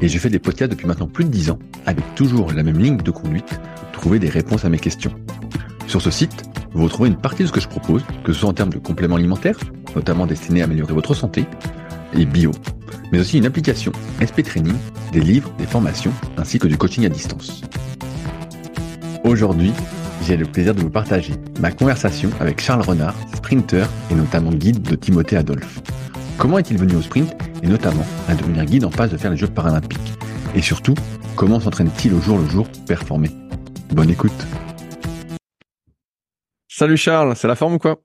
et je fais des podcasts depuis maintenant plus de 10 ans avec toujours la même ligne de conduite, trouver des réponses à mes questions. Sur ce site, vous retrouvez une partie de ce que je propose, que ce soit en termes de compléments alimentaires, notamment destinés à améliorer votre santé, et bio, mais aussi une application, SP Training, des livres, des formations, ainsi que du coaching à distance. Aujourd'hui, j'ai le plaisir de vous partager ma conversation avec Charles Renard, sprinter et notamment guide de Timothée Adolphe. Comment est-il venu au sprint et notamment à devenir guide en passe de faire les Jeux paralympiques? Et surtout, comment s'entraîne-t-il au jour le jour pour performer? Bonne écoute. Salut Charles, c'est la forme ou quoi?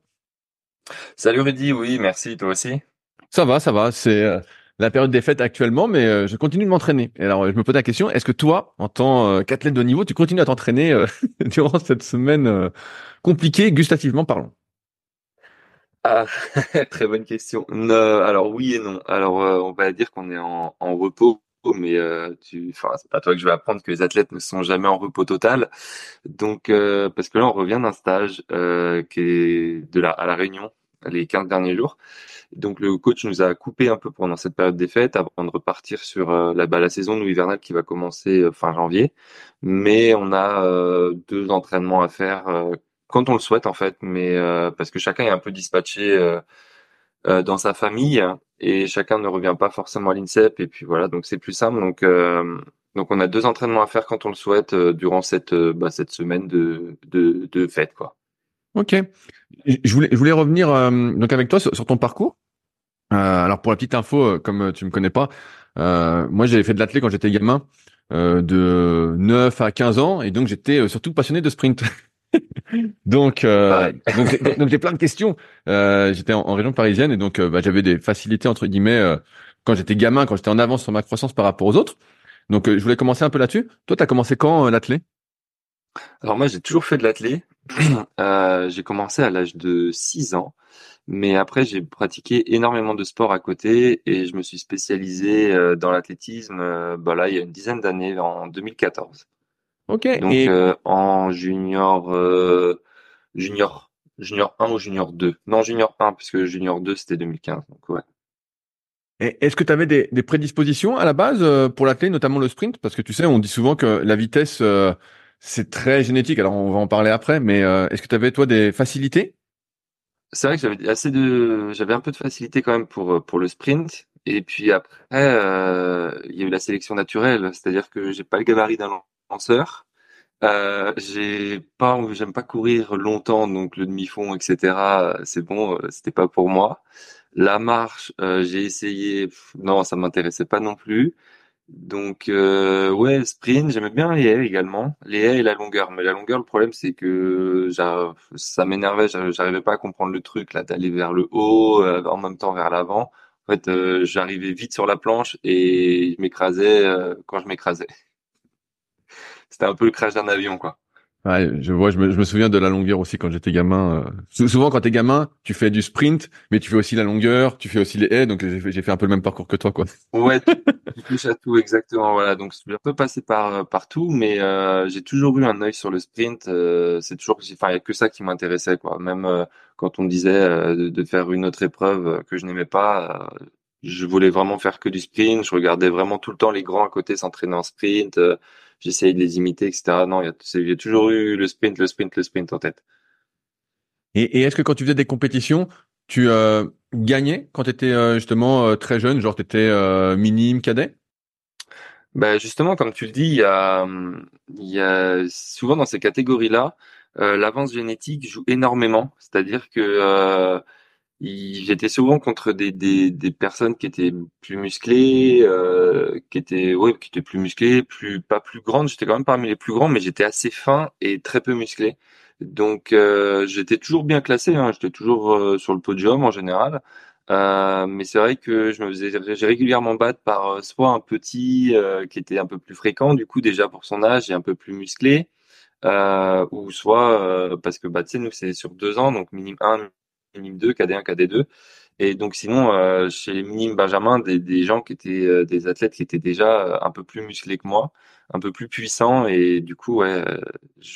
Salut Rudy, oui, merci, toi aussi. Ça va, ça va, c'est euh, la période des fêtes actuellement, mais euh, je continue de m'entraîner. Et alors, je me pose la question, est-ce que toi, en tant euh, qu'athlète de niveau, tu continues à t'entraîner durant cette semaine compliquée, gustativement parlant? Ah, très bonne question. alors oui et non. Alors on va dire qu'on est en, repos, mais tu, enfin c'est pas toi que je vais apprendre que les athlètes ne sont jamais en repos total. Donc parce que là on revient d'un stage qui est de la à la Réunion les 15 derniers jours. Donc le coach nous a coupé un peu pendant cette période des fêtes avant de repartir sur la, bah, la saison nous hivernale qui va commencer fin janvier. Mais on a deux entraînements à faire quand on le souhaite en fait, mais euh, parce que chacun est un peu dispatché euh, euh, dans sa famille et chacun ne revient pas forcément à l'INSEP et puis voilà, donc c'est plus simple. Donc donc on a deux entraînements à faire quand on le souhaite durant cette bah, cette semaine de de, fête quoi. Ok. Je voulais revenir donc avec toi sur, ton parcours. alors pour la petite info, comme tu me connais pas, moi j'avais fait de l'athlète quand j'étais gamin. de 9 à 15 ans et donc j'étais surtout passionné de sprint. donc, euh, donc, donc, j'ai plein de questions. Euh, j'étais en, région parisienne et donc euh, bah, j'avais des facilités entre guillemets euh, quand j'étais gamin, quand j'étais en avance sur ma croissance par rapport aux autres. Donc, je voulais commencer un peu là-dessus. Toi, tu as commencé quand l'athlé Alors moi, j'ai toujours fait de l'athlé. j'ai commencé à l'âge de 6 ans, mais après j'ai pratiqué énormément de sport à côté et je me suis spécialisé dans l'athlétisme. bah là, il y a une dizaine d'années, en 2014. Ok. Donc euh, en junior, euh, junior, junior 1 ou junior 2 Non, junior 1 puisque junior 2 c'était 2015. Donc ouais. Est-ce que tu avais des, des, prédispositions à la base euh, pour l'athlète, notamment le sprint? Parce que tu sais, on dit souvent que la vitesse, c'est très génétique. Alors, on va en parler après, mais est-ce que tu avais, toi, des facilités? C'est vrai que j'avais assez de... J'avais un peu de facilité quand même pour, pour le sprint. Et puis après, il y a eu la sélection naturelle. C'est-à-dire que j'ai pas le gabarit d'un lanceur. Euh, j'ai pas, j'aime pas courir longtemps, donc le demi-fond, etc. C'est bon, euh, c'était pas pour moi. La marche, euh, j'ai essayé, non, ça m'intéressait pas non plus. Donc euh, ouais, sprint, j'aimais bien les haies également, les haies et la longueur. Mais la longueur, le problème c'est que ça m'énervait, j'arrivais pas à comprendre le truc là, d'aller vers le haut, en même temps vers l'avant. En fait, j'arrivais vite sur la planche et je m'écrasais quand je m'écrasais c'était un peu le crash d'un avion, quoi. Ouais, je vois, je me, je me, souviens de la longueur aussi quand j'étais gamin. Euh. Souvent, quand t'es gamin, tu fais du sprint, mais tu fais aussi la longueur, tu fais aussi les haies, donc j'ai fait un peu le même parcours que toi, quoi. Ouais, tu touches à tout, exactement. Voilà, donc je suis un peu passé par euh, partout, mais euh, j'ai toujours eu un œil sur le sprint. Euh, c'est toujours, enfin, il y a que ça qui m'intéressait, quoi. Même quand on me disait de, de, faire une autre épreuve que je n'aimais pas, je voulais vraiment faire que du sprint. Je regardais vraiment tout le temps les grands à côté s'entraîner en sprint j'essayais de les imiter, etc. Non, il y, a, toujours eu le sprint, le sprint, le sprint en tête. Et, est-ce que quand tu faisais des compétitions, tu euh, gagnais quand tu étais euh, justement euh, très jeune, genre tu étais minime, cadet? Bah justement, comme tu le dis, il y a, il y a souvent dans ces catégories-là, l'avance génétique joue énormément. C'est-à-dire que j'étais souvent contre des, des, des, personnes qui étaient plus musclées, euh, qui étaient ouais, qui étaient plus musclées, plus pas plus grandes. J'étais quand même parmi les plus grands, mais j'étais assez fin et très peu musclé. Donc euh, j'étais toujours bien classé. Hein, j'étais toujours euh, sur le podium en général. Euh, mais c'est vrai que je me faisais régulièrement battre par euh, soit un petit euh, qui était un peu plus fréquent du coup déjà pour son âge et un peu plus musclé, ou soit parce que bah tu sais nous c'est sur deux ans donc minime 1, minime 2, KD1, KD2. Et donc sinon chez les minimes Benjamin des, gens qui étaient des athlètes qui étaient déjà un peu plus musclés que moi, un peu plus puissants et du coup ouais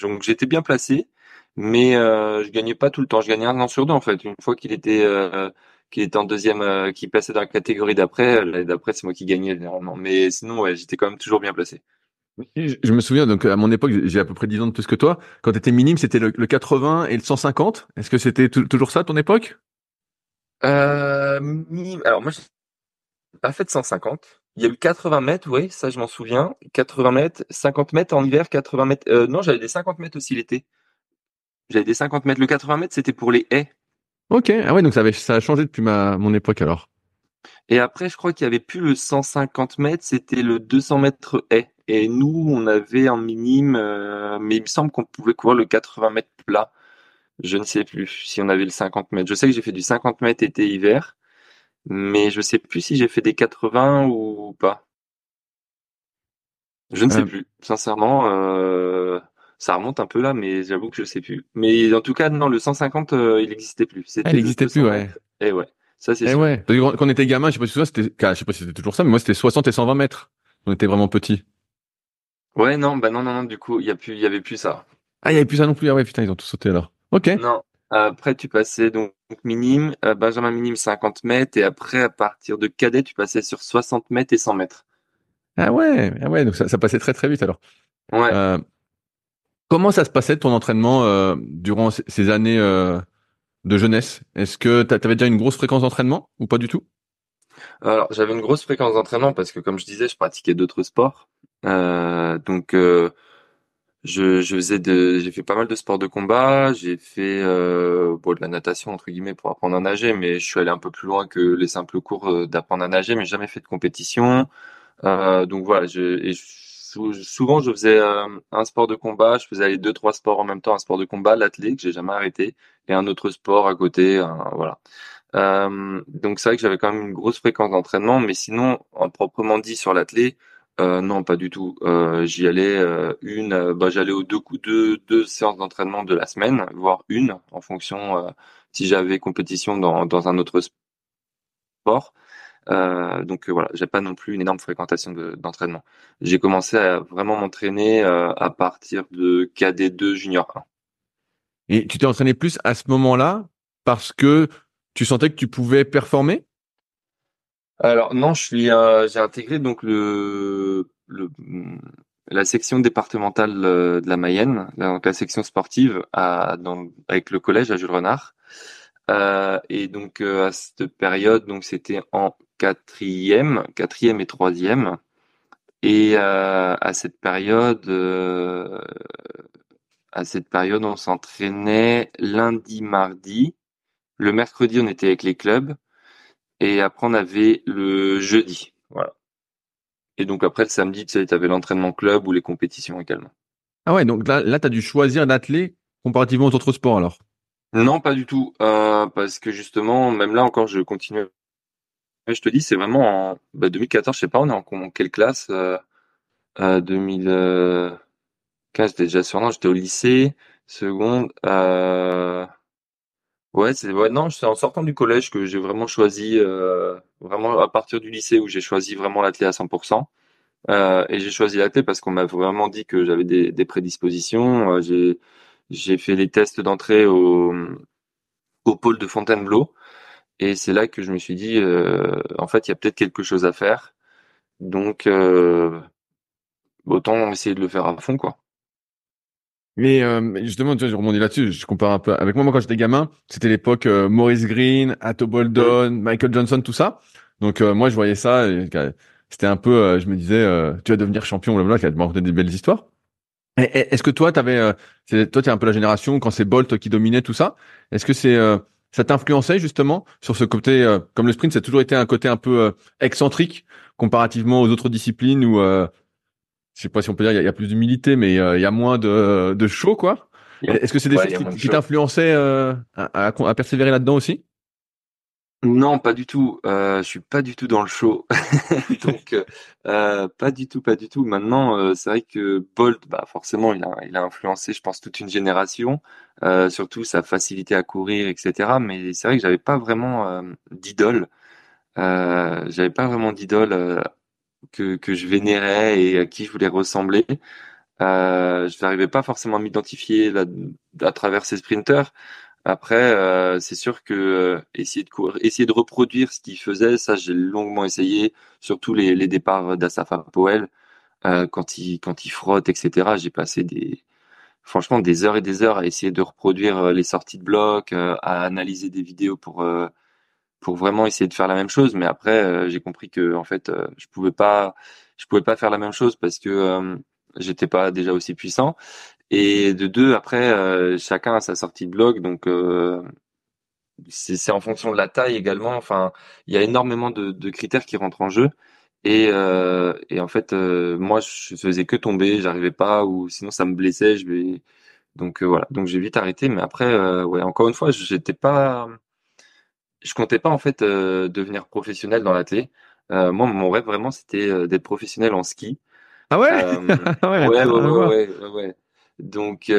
donc j'étais bien placé mais euh, je gagnais pas tout le temps. Je gagnais un an sur deux en fait. Une fois qu'il était euh, qu'il était en deuxième, euh, qu'il passait dans la catégorie d'après, d'après c'est moi qui gagnais généralement. Mais sinon ouais, j'étais quand même toujours bien placé. Je me souviens, donc à mon époque, j'ai à peu près 10 ans de plus que toi. Quand tu étais minime, c'était le, 80 et le 150. Est-ce que c'était toujours ça à ton époque? Euh, minime. Alors moi, j'ai pas fait de 150. Il y a eu 80 mètres, oui, ça je m'en souviens. 80 mètres, 50 mètres en hiver, 80 mètres. Euh, non, j'avais des 50 mètres aussi l'été. J'avais des 50 mètres. Le 80 mètres, c'était pour les haies. Ok, ah ouais, donc ça, avait, ça a changé depuis ma, mon époque alors. Et après, je crois qu'il y avait plus le 150 mètres, c'était le 200 mètres haies. Et nous, on avait un minime, euh, mais il me semble qu'on pouvait courir le 80 mètres plat. Je ne sais plus si on avait le 50 mètres. Je sais que j'ai fait du 50 mètres été-hiver, mais je sais plus si j'ai fait des 80 ou pas. Je ne sais euh. plus, sincèrement. Euh, ça remonte un peu là, mais j'avoue que je sais plus. Mais en tout cas, non, le 150, euh, il n'existait plus. Ah, il n'existait plus, ouais. Et eh ouais, ça c'est. Eh ouais. quand on était gamin, je sais pas si c'était, je sais pas si c'était toujours ça, mais moi c'était 60 et 120 mètres. On était vraiment petits. Ouais, non, bah non, non, non. Du coup, il y a plus, il y avait plus ça. Ah, il y avait plus ça non plus. Ah ouais, putain, ils ont tout sauté alors. Ok. Non. Après, tu passais donc minime, euh, Benjamin minime 50 mètres, et après, à partir de cadet, tu passais sur 60 mètres et 100 mètres. Ah ouais, ah ouais, donc ça, ça passait très très vite alors. Ouais. Euh, Comment ça se passait ton entraînement euh, durant ces années de jeunesse? Est-ce que tu avais déjà une grosse fréquence d'entraînement ou pas du tout? Alors j'avais une grosse fréquence d'entraînement parce que comme je disais, je pratiquais d'autres sports. Euh, donc je, je faisais de, j'ai fait pas mal de sports de combat. J'ai fait bon, de la natation entre guillemets pour apprendre à nager, mais je suis allé un peu plus loin que les simples cours d'apprendre à nager, mais jamais fait de compétition. donc voilà, je, et je souvent je faisais euh, un sport de combat, je faisais les deux trois sports en même temps, un sport de combat, l'athlète j'ai jamais arrêté, et un autre sport à côté, voilà. Euh, donc c'est vrai que j'avais quand même une grosse fréquence d'entraînement, mais sinon, en proprement dit sur l'athlète, euh, non, pas du tout. J'y allais une, bah, j'allais aux deux deux, deux séances d'entraînement de la semaine, voire une, en fonction si j'avais compétition dans, un autre sport. Euh, donc euh, voilà, j'ai pas non plus une énorme fréquentation d'entraînement. j'ai commencé à vraiment m'entraîner euh, à partir de KD2 Junior 1. Et tu t'es entraîné plus à ce moment-là parce que tu sentais que tu pouvais performer? Alors non, je suis euh, j'ai intégré donc le, la section départementale de la Mayenne, donc la section sportive avec le collège à Jules Renard. Euh, et donc à cette période, donc c'était en quatrième, quatrième et troisième. Et euh, à cette période, euh, à cette période, on s'entraînait lundi, mardi. Le mercredi, on était avec les clubs. Et après, on avait le jeudi. Voilà. Et donc après, le samedi, tu avais l'entraînement club ou les compétitions également. Ah ouais, donc là, là tu as dû choisir d'atteler comparativement aux autres sports alors? Non, pas du tout. Euh, parce que justement, même là encore, je continue je te dis, c'est vraiment en bah, 2014, je sais pas, on est en, quelle classe euh, 2015, j'étais déjà sur j'étais au lycée, seconde. Euh, ouais, c'est ouais, non, c'est en sortant du collège que j'ai vraiment choisi, euh, vraiment à partir du lycée où j'ai choisi vraiment l'athlète à 100%. Euh, et j'ai choisi l'athlète parce qu'on m'a vraiment dit que j'avais des, des prédispositions. Euh, j'ai j'ai fait les tests d'entrée au au pôle de Fontainebleau. Et c'est là que je me suis dit, euh, en fait, il y a peut-être quelque chose à faire. Donc, euh, autant essayer de le faire à fond, quoi. Mais euh, justement, tu vois, je rebondis là-dessus. Je compare un peu avec moi. Moi, quand j'étais gamin, c'était l'époque Maurice Green, Atto Boldon, Michael Johnson, tout ça. Donc moi, je voyais ça. C'était un peu, je me disais, tu vas devenir champion, blablabla. Tu m'as des belles histoires. Est-ce que toi, t'avais, euh, toi, t'es un peu la génération quand c'est Bolt qui dominait tout ça. Est-ce que c'est ça t'influençait justement sur ce côté, euh, comme le sprint, ça a toujours été un côté un peu euh, excentrique comparativement aux autres disciplines où, euh, je sais pas si on peut dire, il y, a plus d'humilité, mais il y a moins de, de show, quoi. Est-ce que c'est des choses qui, t'influençaient à, à, persévérer là-dedans aussi? Non, pas du tout. Euh, je suis pas du tout dans le show, donc euh, pas du tout, pas du tout. Maintenant, euh, c'est vrai que Bolt, bah forcément, il a, il a influencé, je pense, toute une génération, euh, surtout sa facilité à courir, etc. Mais c'est vrai que j'avais pas vraiment euh, d'idole. Euh, j'avais pas vraiment d'idole euh, que que je vénérais et à qui je voulais ressembler. Euh, je n'arrivais pas forcément à m'identifier à travers ces sprinters. Après, euh, c'est sûr que euh, essayer de essayer de reproduire ce qu'il faisait, ça j'ai longuement essayé, surtout les, les départs d'Asafa Powell, euh, quand il quand il frotte, etc. J'ai passé des franchement des heures et des heures à essayer de reproduire euh, les sorties de bloc, euh, à analyser des vidéos pour pour vraiment essayer de faire la même chose. Mais après, euh, j'ai compris que en fait, euh, je pouvais pas je pouvais pas faire la même chose parce que euh, j'étais pas déjà aussi puissant. Et de deux, après, euh, chacun a sa sortie de blog, donc euh, c'est en fonction de la taille également. Enfin, il y a énormément de, de critères qui rentrent en jeu. Et, euh, et en fait, moi, je faisais que tomber, j'arrivais pas, ou sinon ça me blessait. Je vais donc voilà. Donc j'ai vite arrêté. Mais après, ouais, encore une fois, j'étais pas, je comptais pas en fait euh, devenir professionnel dans l'athlé. Euh, moi, mon rêve vraiment, c'était euh, d'être professionnel en ski. Ah ouais? Donc,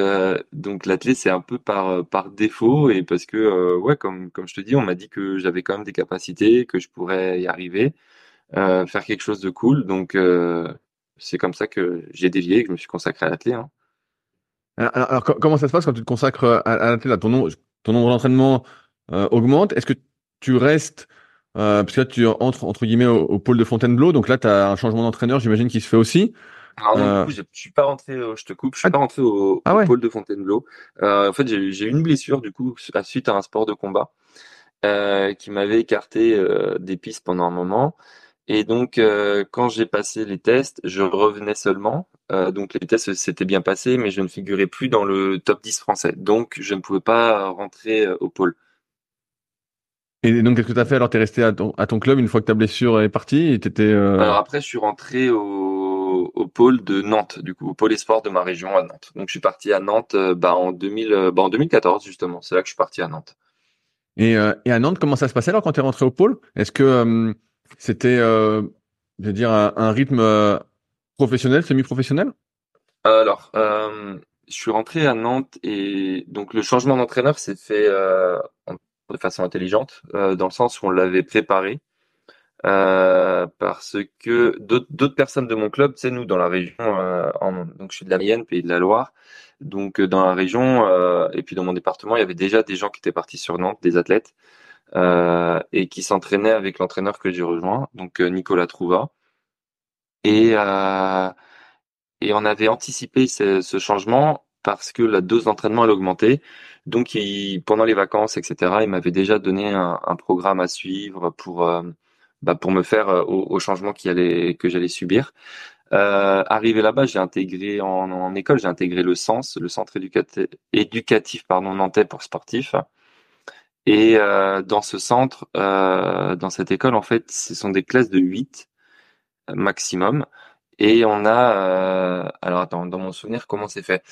donc l'athlé, c'est un peu par, par défaut et parce que, ouais, comme, comme je te dis, on m'a dit que j'avais quand même des capacités, que je pourrais y arriver, faire quelque chose de cool. Donc, c'est comme ça que j'ai dévié que je me suis consacré à l'athlé, hein. Alors, alors, alors, co- comment ça se passe quand tu te consacres à, à l'athlète, ton nombre, ton nombre d'entraînements euh, augmente? Est-ce que tu restes, euh, parce que là, tu entres, entre guillemets, au, au pôle de Fontainebleau, donc là, tu as un changement d'entraîneur, j'imagine, qui se fait aussi. Alors non, du Euh, coup, je je suis pas rentré, au- je te coupe, je suis ah, pas rentré au, ah au pôle de Fontainebleau. Euh, en fait, j'ai eu une blessure, du coup, à- suite à un sport de combat, euh, qui m'avait écarté euh, des pistes pendant un moment. Et donc, euh, quand j'ai passé les tests, je revenais seulement. Euh, donc, les tests s'étaient bien passés, mais je ne figurais plus dans le top 10 français. Donc, je ne pouvais pas rentrer euh, au pôle. Et donc, qu'est-ce que tu as fait? Alors, tu es resté à ton, à ton club une fois que ta blessure est partie et euh... Alors après, je suis rentré au, au pôle de Nantes, du coup, au pôle espoir de ma région à Nantes. Donc, je suis parti à Nantes euh, bah, en 2000, euh, bah, en 2014, justement. C'est là que je suis parti à Nantes. Et, euh, et à Nantes, comment ça se passait alors quand tu es rentré au pôle? Est-ce que euh, c'était, je veux dire, un, un rythme professionnel, semi-professionnel? Alors, je suis rentré à Nantes et donc le changement d'entraîneur s'est fait en- de façon intelligente, euh, dans le sens où on l'avait préparé. Euh, parce que d'autres personnes de mon club, sais, nous dans la région, euh, donc je suis de la Mayenne, pays de la Loire, donc euh, dans la région euh, et puis dans mon département, il y avait déjà des gens qui étaient partis sur Nantes, des athlètes, euh, et qui s'entraînaient avec l'entraîneur que j'ai rejoint, donc Nicolas Trouva, et et on avait anticipé ce, ce changement parce que la dose d'entraînement elle augmentait, donc pendant les vacances, etc., il m'avait déjà donné un, programme à suivre pour euh, bah, pour me faire euh, au, au changement qui allait que j'allais subir. Euh, arrivé là-bas, j'ai intégré en, école, j'ai intégré le SENS, le centre éducatif, éducatif pardon, nantais pour sportifs. Et dans ce centre, dans cette école, en fait, ce sont des classes de 8 maximum. Et on a, euh, alors attends, dans mon souvenir, comment c'est fait?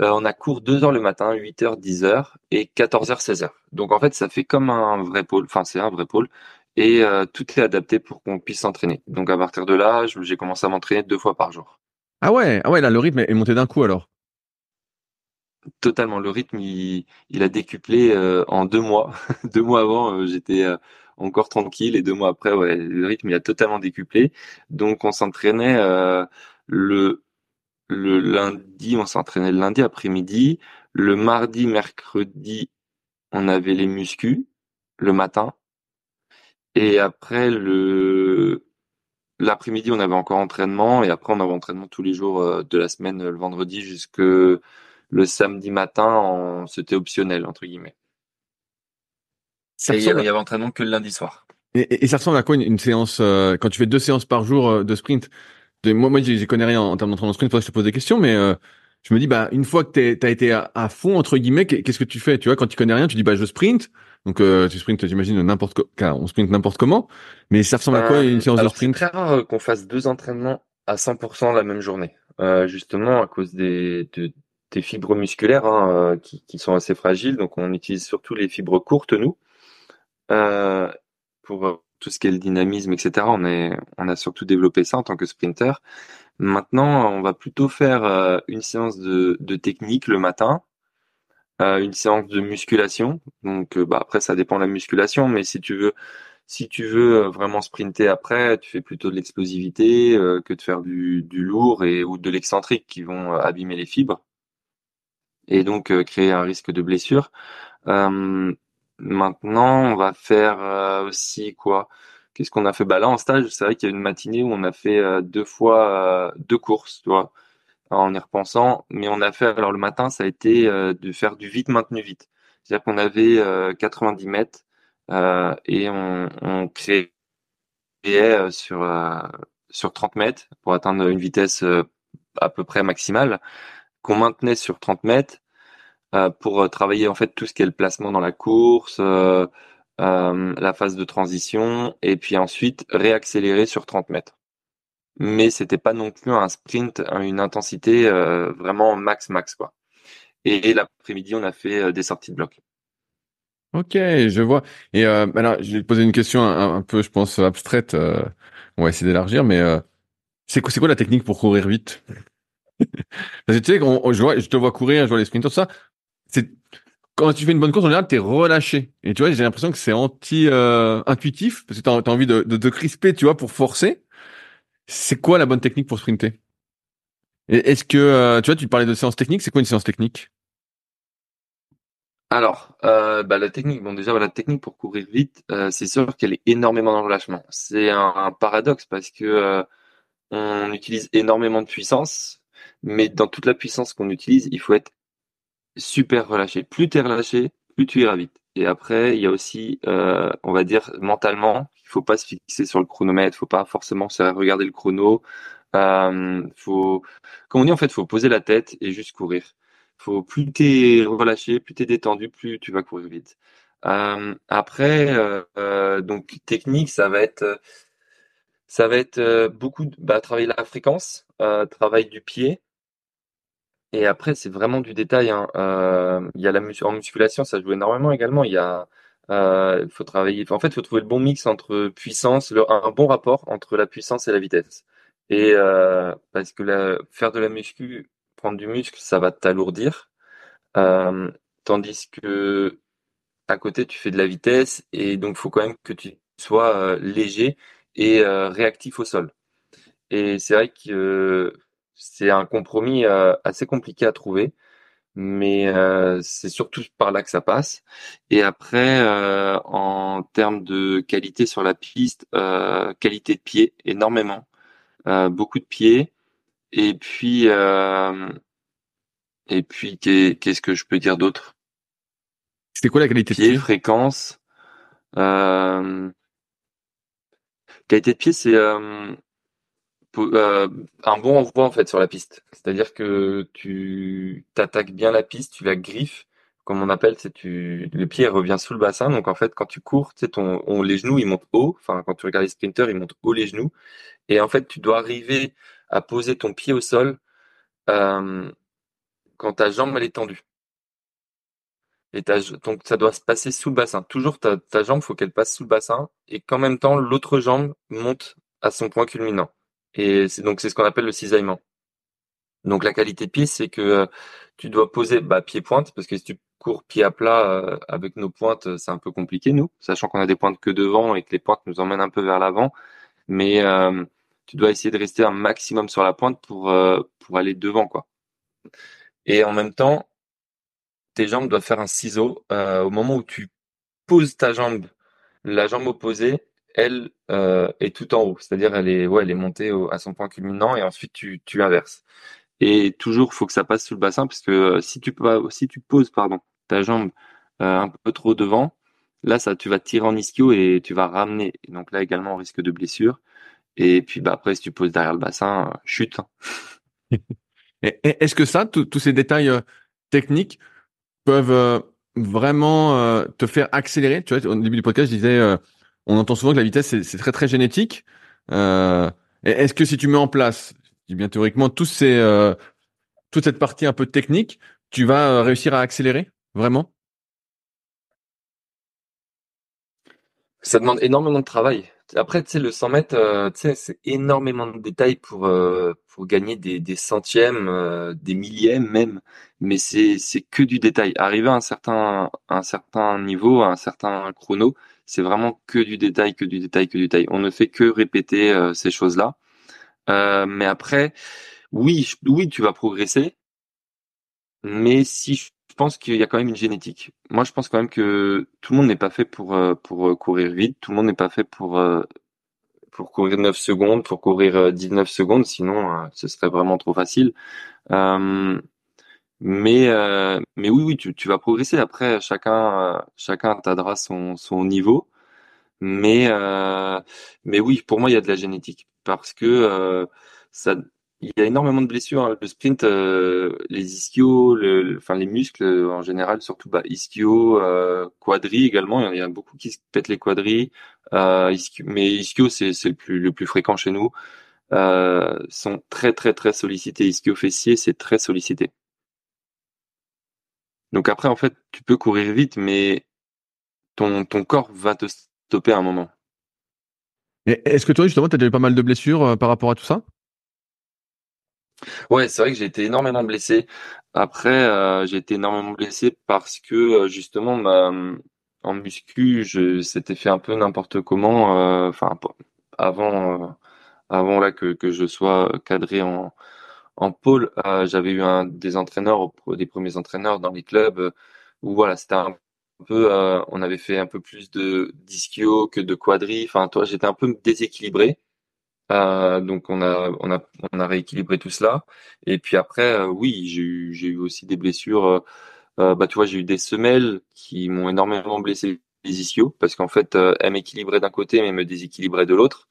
Euh, on a cours 2 heures le matin, 8 heures, 10 heures et 14 heures, 16 heures. Donc en fait, ça fait comme un vrai pôle, enfin c'est un vrai pôle. Et euh, tout est adapté pour qu'on puisse s'entraîner. Donc à partir de là, j'ai commencé à m'entraîner deux fois par jour. Ah ouais, ah ouais, là, le rythme est est monté d'un coup alors? Totalement, le rythme, il, il a décuplé euh, en deux mois. Deux mois avant, euh, j'étais euh, encore tranquille et deux mois après, ouais, le rythme, il a totalement décuplé. Donc on s'entraînait euh, le Le lundi, on s'entraînait le lundi après-midi. Le mardi, mercredi, on avait les muscus le matin. Et après le l'après-midi, on avait encore entraînement. Et après, on avait entraînement tous les jours euh, de la semaine, le vendredi jusque le samedi matin. en- C'était optionnel entre guillemets. Ça Et il y avait ressemble il y avait entraînement que le lundi soir. Et, ça ressemble à quoi une, une séance euh, quand tu fais deux séances par jour euh, de sprint? De, moi, moi, j'y connais rien en termes d'entraînement sprint, pour ça que je te pose des questions, mais euh, je me dis, bah, une fois que t'es, t'as été à, à fond entre guillemets, qu'est- qu'est-ce que tu fais? Tu vois, quand tu connais rien, tu dis, bah, je sprint. Donc, euh, tu sprints, j'imagine n'importe car on sprint n'importe comment. Mais ça ressemble à quoi une Euh, séance de alors c'est sprint? très rare euh, qu'on fasse deux entraînements à 100% la même journée, Euh, justement à cause des, de- des fibres musculaires hein, qui, qui sont assez fragiles. Donc on utilise surtout les fibres courtes nous. Euh, pour tout ce qui est le dynamisme, etc. On est, on a surtout développé ça en tant que sprinter. Maintenant, on va plutôt faire une séance de, de technique le matin, une séance de musculation. Donc, bah après, ça dépend de la musculation, mais si tu veux si tu veux euh, vraiment sprinter après, tu fais plutôt de l'explosivité euh, que de faire du, du lourd et ou de l'excentrique qui vont euh, abîmer les fibres et donc créer un risque de blessure. Maintenant, on va faire aussi quoi? Qu'est-ce qu'on a fait? Bah là en stage, c'est vrai qu'il y a une matinée où on a fait deux fois deux courses, tu vois, en y repensant. Mais on a fait alors le matin, ça a été de faire du vite maintenu vite. C'est-à-dire qu'on avait 90 mètres euh, et on, on créait euh, sur euh, sur 30 mètres pour atteindre une vitesse à peu près maximale qu'on maintenait sur 30 mètres pour travailler en fait tout ce qui est le placement dans la course, euh, la phase de transition et puis ensuite réaccélérer sur 30 mètres. Mais c'était pas non plus un sprint, une intensité vraiment max max quoi. Et, l'après-midi on a fait des sorties de bloc. Ok, je vois. Et euh, alors, je vais te poser une question un, peu, je pense, abstraite. Euh, on va essayer d'élargir, mais euh, c'est quoi, quoi la technique pour courir vite? Tu sais, on, je te vois courir, je vois les sprinters, tout ça. C'est quand tu fais une bonne course, en général, t'es relâché. Et tu vois, j'ai l'impression que c'est anti-intuitif euh, parce que t'as as envie de, de crisper, tu vois, pour forcer. C'est quoi la bonne technique pour sprinter? Est-ce que euh, tu vois, tu parlais de séance technique. C'est quoi une séance technique? Alors, euh, bah, la technique, bon déjà la technique pour courir vite, c'est sûr qu'elle est énormément dans le relâchement. C'est un, paradoxe parce que on utilise énormément de puissance, mais dans toute la puissance qu'on utilise, il faut être super relâché. Plus tu es relâché, plus tu iras vite. Et après, il y a aussi, on va dire mentalement, il faut pas se fixer sur le chronomètre, faut pas forcément se regarder le chrono. faut, comme on dit en fait, faut poser la tête et juste courir. Faut plus t'es relâché, plus t'es détendu, plus tu vas courir vite. Euh, après, euh, euh, donc technique, ça va être, ça va être beaucoup de, bah, travailler la fréquence, travail du pied. Et après, c'est vraiment du détail. Hein. Il y a la en musculation, ça joue énormément également. Il il faut travailler. En fait, il faut trouver le bon mix entre puissance, un bon rapport entre la puissance et la vitesse. Et parce que faire de la muscu du muscle, ça va t'alourdir. Euh, tandis que à côté, tu fais de la vitesse et donc faut quand même que tu sois euh, léger et euh, réactif au sol. Et c'est vrai que c'est un compromis assez compliqué à trouver, mais c'est surtout par là que ça passe. Et après, en termes de qualité sur la piste, qualité de pied, énormément, beaucoup de pieds. Et puis, euh, et puis qu'est-ce que je peux dire d'autre? C'était quoi la qualité de pied Fréquence. Euh, qualité de pied, c'est euh, un bon envoi en fait sur la piste. C'est-à-dire que tu t'attaques bien la piste, tu la griffes, comme on appelle, c'est tu le pied revient sous le bassin. Donc en fait, quand tu cours, tu ton les genoux ils montent haut. Enfin, quand tu regardes les sprinters, ils montent haut les genoux. Et en fait, tu dois arriver à poser ton pied au sol euh, quand ta jambe elle est tendue. Et donc ça doit se passer sous le bassin. Toujours ta, ta jambe, faut qu'elle passe sous le bassin et qu'en même temps l'autre jambe monte à son point culminant. Et c'est donc c'est ce qu'on appelle le cisaillement. Donc la qualité de pied, c'est que euh, tu dois poser bah, pied pointe parce que si tu cours pied à plat euh, avec nos pointes, c'est un peu compliqué nous, sachant qu'on a des pointes que devant et que les pointes nous emmènent un peu vers l'avant. Mais tu dois essayer de rester un maximum sur la pointe pour, euh, pour aller devant, quoi. Et en même temps, tes jambes doivent faire un ciseau. Euh, au moment où tu poses ta jambe, la jambe opposée, elle euh, est tout en haut. C'est-à-dire, elle est, ouais, elle est montée à son point culminant et ensuite tu, tu inverses. Et toujours, faut que ça passe sous le bassin parce que si tu, si tu poses pardon, ta jambe un peu trop devant, là, ça, tu vas tirer en ischio et tu vas ramener. Donc là également, risque de blessure. Et puis bah après, si tu poses derrière le bassin, euh, chute. Est-ce que ça, tous ces détails euh, techniques peuvent euh, vraiment te faire accélérer? Tu vois, au début du podcast, je disais, on entend souvent que la vitesse c'est très très génétique. Est-ce que si tu mets en place, bien théoriquement, tous ces, toute cette partie un peu technique, tu vas réussir à accélérer vraiment? Ça demande énormément de travail. Après, tu sais, le 100 mètres, euh, tu sais, c'est énormément de détails pour euh, pour gagner des, centièmes, euh, des millièmes même. Mais c'est c'est que du détail. Arriver à un certain un certain niveau, à un certain chrono, c'est vraiment que du détail, que du détail, que du détail. On ne fait que répéter ces choses-là. mais après, oui, oui, tu vas progresser. Mais si je pense qu'il y a quand même une génétique. Moi, je pense quand même que tout le monde n'est pas fait pour euh, pour euh, courir vite. Tout le monde n'est pas fait pour euh, pour courir 9 secondes, pour courir 19 secondes. Sinon, ce serait vraiment trop facile. Mais mais oui, oui, tu, tu vas progresser. Après, chacun chacun atteindra son son niveau. Mais mais oui, pour moi, il y a de la génétique parce que ça il y a énormément de blessures. Hein. Le sprint, euh, les ischios, le, enfin les muscles en général, surtout bah, ischio, euh, quadri également. Il y, a beaucoup qui se pètent les quadris. Euh, mais ischio, c'est le plus le plus fréquent chez nous. Euh, sont très très très sollicités. Ischio fessier, c'est très sollicité. Donc après, en fait, tu peux courir vite, mais ton ton corps va te stopper à un moment. Est-ce que toi, justement, tu as déjà eu pas mal de blessures euh, par rapport à tout ça? Ouais, c'est vrai que j'ai été énormément blessé. Après, euh, j'ai été énormément blessé parce que euh, justement, ma, en muscu, je s'était fait un peu n'importe comment. Euh, enfin, avant, avant là que, que je sois cadré en en pôle, j'avais eu un des entraîneurs, des premiers entraîneurs dans les clubs où voilà, c'était un peu, on avait fait un peu plus de d'ischio que de quadri. Enfin, toi, j'étais un peu déséquilibré. Euh, donc on a on a on a rééquilibré tout cela. Et puis après, euh, oui, j'ai eu aussi des blessures. Euh, euh, bah tu vois, j'ai eu des semelles qui m'ont énormément blessé les ischios parce qu'en fait, elles m'équilibraient d'un côté mais me déséquilibraient de l'autre.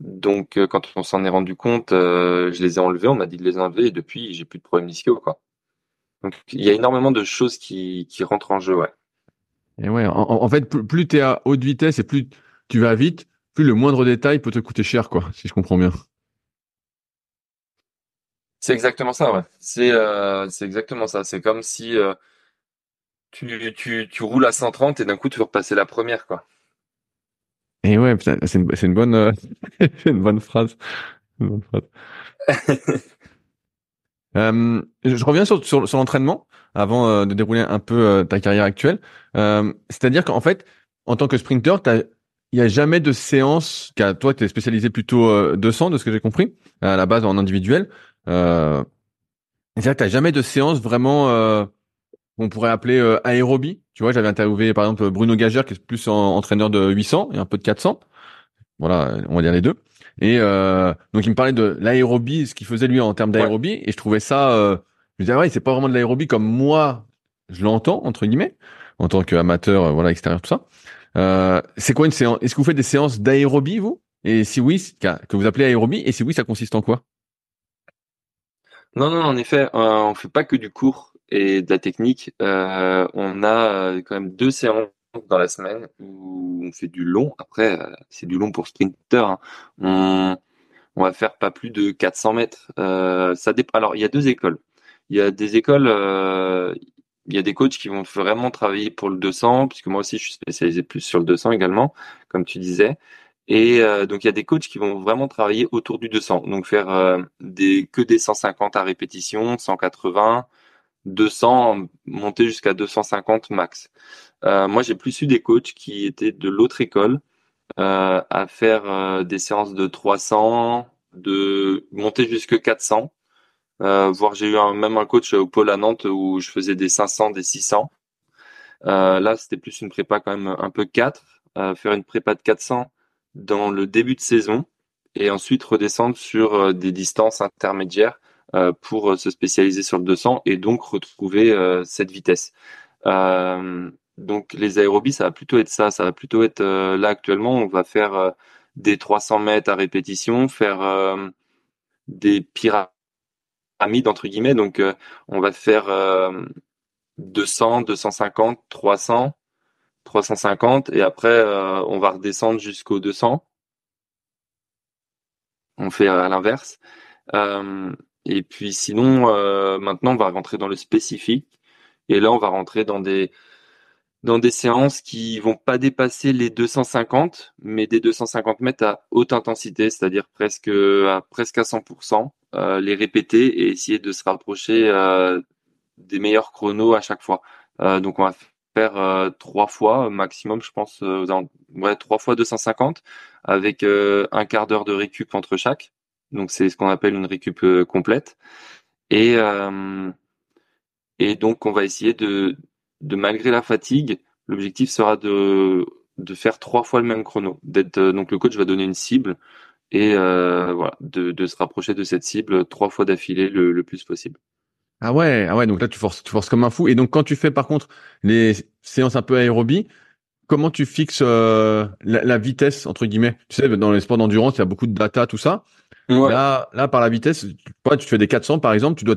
Donc quand on s'en est rendu compte, je les ai enlevés. On m'a dit de les enlever et depuis, j'ai plus de problème d'ischio quoi. Donc il y a énormément de choses qui qui rentrent en jeu, ouais. Et ouais, en, en fait, plus tu es à haute vitesse et plus tu vas vite, plus le moindre détail peut te coûter cher, quoi, si je comprends bien. C'est exactement ça, ouais. C'est euh, c'est exactement ça. C'est comme si euh, tu, tu, tu roules à 130 et d'un coup tu veux repasser la première, quoi. Et ouais, c'est une, une, bonne euh, une bonne phrase. Une bonne phrase. euh, je reviens sur, sur, sur l'entraînement avant euh, de dérouler un peu euh, ta carrière actuelle. C'est-à-dire qu'en fait, en tant que sprinter, il n'y a jamais de séance, car toi, tu es spécialisé plutôt 200, euh, de ce que j'ai compris, à la base en individuel. Euh, C'est-à-dire que tu n'as jamais de séance vraiment, qu'on pourrait appeler aérobie. Tu vois, j'avais interviewé par exemple Bruno Gagère, qui est plus en, entraîneur de 800 et un peu de 400. Voilà, on va dire les deux. Et euh, donc il me parlait de l'aérobie, ce qu'il faisait lui en termes d'aérobie, et je trouvais ça, euh, je me disais ouais, c'est pas vraiment de l'aérobie comme moi je l'entends entre guillemets, en tant qu'amateur, voilà extérieur tout ça. Euh, c'est quoi une séance Est-ce que vous faites des séances d'aérobie, vous? Et si oui, que vous appelez aérobie, et si oui, ça consiste en quoi? Non, non, en effet, euh, on fait pas que du cours et de la technique. Euh, on a quand même deux séances dans la semaine où on fait du long. Après, c'est du long pour sprinter. Hein. On, on va faire pas plus de 400 mètres. ça dépend. Alors, il y a deux écoles. Il y a des écoles, il y a des coachs qui vont vraiment travailler pour le 200, puisque moi aussi je suis spécialisé plus sur le 200 également, comme tu disais. Et euh, donc il y a des coachs qui vont vraiment travailler autour du 200, donc faire euh, des que des 150 à répétition, 180, 200, monter jusqu'à 250 max. Euh, moi j'ai plus eu des coachs qui étaient de l'autre école à faire des séances de 300, de monter jusque 400 euh, voire j'ai eu un, même un coach au pôle à Nantes où je faisais des 500, des 600. Euh, là, c'était plus une prépa quand même un peu 4. Euh, faire une prépa de 400 dans le début de saison et ensuite redescendre sur euh, des distances intermédiaires euh, pour se spécialiser sur le 200 et donc retrouver cette vitesse. donc les aérobies, ça va plutôt être ça. Ça va plutôt être là actuellement, on va faire des 300 mètres à répétition, faire des pyramides pyramide entre guillemets. Donc euh, on va faire 200, 250, 300, 350 et après euh, on va redescendre jusqu'au 200. On fait à l'inverse. Euh, et puis sinon maintenant on va rentrer dans le spécifique et là on va rentrer dans des dans des séances qui vont pas dépasser les 250, mais des 250 mètres à haute intensité, c'est-à-dire presque à presque à 100%, euh, les répéter et essayer de se rapprocher euh, des meilleurs chronos à chaque fois. Euh, donc on va faire euh, trois fois maximum, je pense, euh, ouais, trois fois 250 avec un quart d'heure de récup entre chaque. Donc c'est ce qu'on appelle une récup complète. Et et donc on va essayer de de malgré la fatigue, l'objectif sera de de faire trois fois le même chrono. D'être donc le coach va donner une cible et voilà de, de se rapprocher de cette cible trois fois d'affilée le, le plus possible. Ah ouais, ah ouais, donc là tu forces, tu forces comme un fou. Et donc quand tu fais par contre les séances un peu aérobie, comment tu fixes euh, la, vitesse entre guillemets? Tu sais, dans les sports d'endurance, il y a beaucoup de data, tout ça. Là, là par la vitesse, tu, tu fais des 400 par exemple, tu dois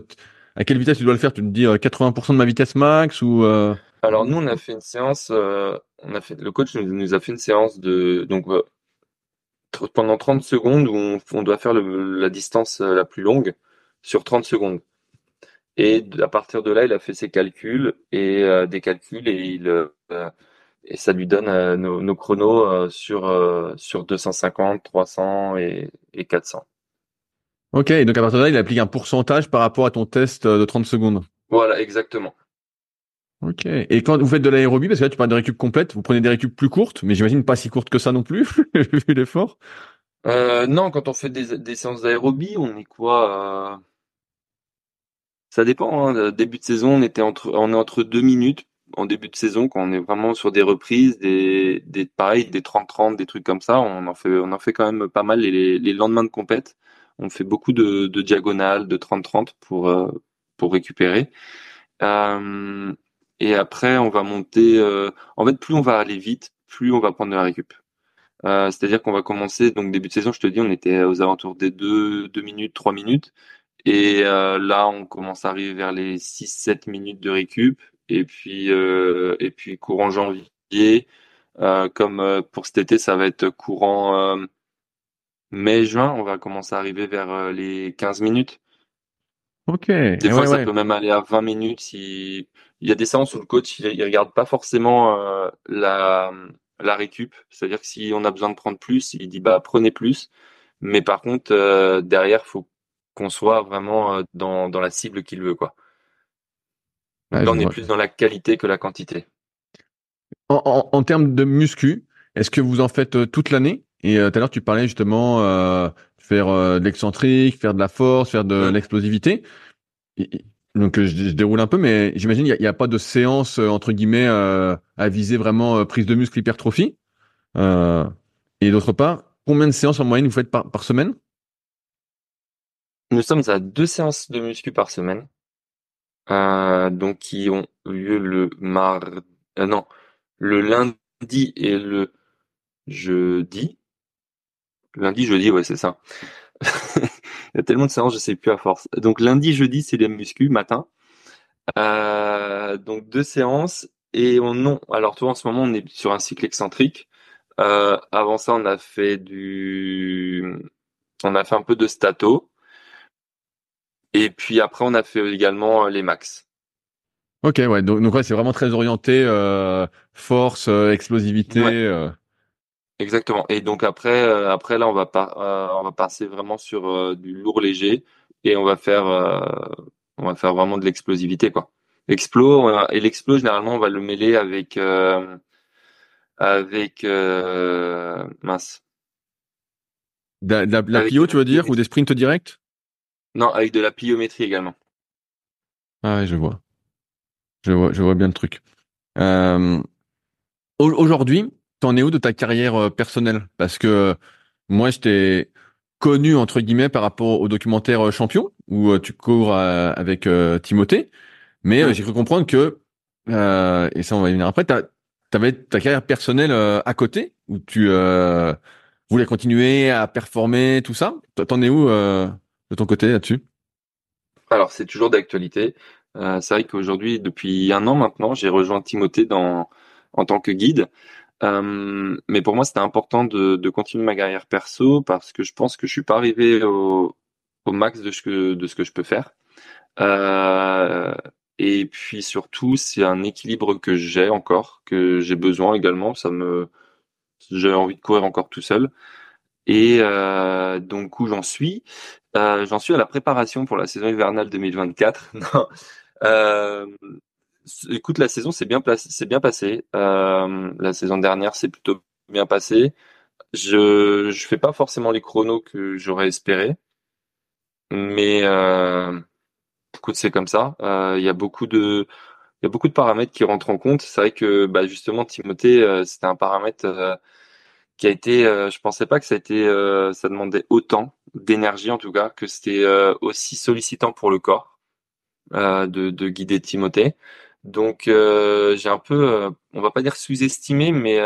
à quelle vitesse tu dois le faire? Tu te dis 80% de ma vitesse max ou euh? Alors nous, on a fait une séance, euh, on a fait le coach nous, a fait une séance de donc pendant 30 secondes où on, on doit faire le, la distance la plus longue sur 30 secondes. Et à partir de là, il a fait ses calculs et euh, des calculs et il euh, et ça lui donne euh, nos, nos, chronos sur sur 250, 300 et, et 400. Ok, donc à partir de là, il applique un pourcentage par rapport à ton test de 30 secondes. Voilà, exactement. Ok. Et quand vous faites de l'aérobie, parce que là tu parles de récup complète, vous prenez des récup plus courtes, mais j'imagine pas si courtes que ça non plus, vu l'effort. Euh, non, quand on fait des, des séances d'aérobie, on est quoi ça dépend. Hein. Début de saison, on était entre, on est entre deux minutes en début de saison quand on est vraiment sur des reprises, des, des pareil, des 30-30, des trucs comme ça. On en fait, on en fait quand même pas mal les, les lendemains de compète. On fait beaucoup de, de diagonales, de 30-30 pour euh, pour récupérer. Euh, et après, on va monter. Euh, en fait, plus on va aller vite, plus on va prendre de la récup. Euh, c'est-à-dire qu'on va commencer. Donc début de saison, je te dis, on était aux alentours des deux, deux minutes, trois minutes. Et euh, là, on commence à arriver vers les 6-7 minutes de récup. Et puis, euh, et puis courant janvier, euh, comme pour cet été, ça va être courant mai-juin, on va commencer à arriver vers les 15 minutes. Ok. Des fois, ça peut même aller à 20 minutes. Si... Il y a des séances où le coach, il, regarde pas forcément la, la récup. C'est-à-dire que si on a besoin de prendre plus, il dit bah prenez plus. Mais par contre, derrière, faut qu'on soit vraiment euh, dans, dans la cible qu'il veut. Quoi. On est plus dans la qualité que la quantité. En, en, termes de muscu, est-ce que vous en faites euh, toute l'année? Et euh, tout à l'heure, tu parlais justement euh, faire de l'excentrique, faire de la force, faire de l'explosivité. Donc je, déroule un peu, mais j'imagine il n'y a, pas de séance entre guillemets à viser vraiment prise de muscle hypertrophie. et d'autre part, combien de séances en moyenne vous faites par, par semaine? Nous sommes à deux séances de muscu par semaine, euh, donc qui ont lieu le mardi, euh, non, le lundi et le jeudi. Lundi, jeudi, ouais, c'est ça. Il y a tellement de séances, je sais plus à force. Donc lundi, jeudi, c'est les muscu matin. Euh, donc deux séances et on non. Alors toi, en ce moment, on est sur un cycle excentrique. avant ça, on a fait du, on a fait un peu de stato. Et puis après, on a fait également euh, les max. Ok, ouais. Donc, donc ouais, c'est vraiment très orienté euh, force, euh, explosivité. Euh. Exactement. Et donc après, après là, on va pas, on va passer vraiment sur du lourd léger et on va faire, on va faire vraiment de l'explosivité quoi. Explo et l'explo généralement on va le mêler avec avec mince. De, la, la plio, tu veux dire, ou des sprints directs? Non, avec de la pliométrie également. Ah ouais, je vois. Je vois, je vois bien le truc. Euh, Aujourd'hui, t'en es où de ta carrière euh, personnelle? Parce que euh, moi, je t'ai connu entre guillemets par rapport au documentaire Champion où tu cours avec Timothée, mais j'ai cru comprendre que et ça on va y venir après. T'avais ta carrière personnelle à côté où tu voulais continuer à performer, tout ça. T'en es où de ton côté là-dessus? Alors, c'est toujours d'actualité. Euh, c'est vrai qu'aujourd'hui, depuis un an maintenant, j'ai rejoint Timothée en tant que guide. Euh, mais pour moi, c'était important de, continuer ma carrière perso parce que je pense que je suis pas arrivé au, max de ce que, je peux faire. Euh, Et puis surtout, c'est un équilibre que j'ai encore, que j'ai besoin également. J'ai envie de courir encore tout seul. Et donc où j'en suis? Euh, J'en suis à la préparation pour la saison hivernale 2024. non. Euh, écoute, la saison s'est bien, c'est bien passé. Euh, la saison dernière, c'est plutôt bien passé. Je je fais pas forcément les chronos que j'aurais espéré, mais euh, écoute, c'est comme ça. Euh, il y a beaucoup de il y a beaucoup de paramètres qui rentrent en compte. C'est vrai que bah, justement Timothée, euh, c'était un paramètre euh, qui a été, je pensais pas que ça a été, ça demandait autant d'énergie en tout cas, que c'était aussi sollicitant pour le corps de, de guider Timothée. Donc j'ai un peu, on va pas dire sous-estimé, mais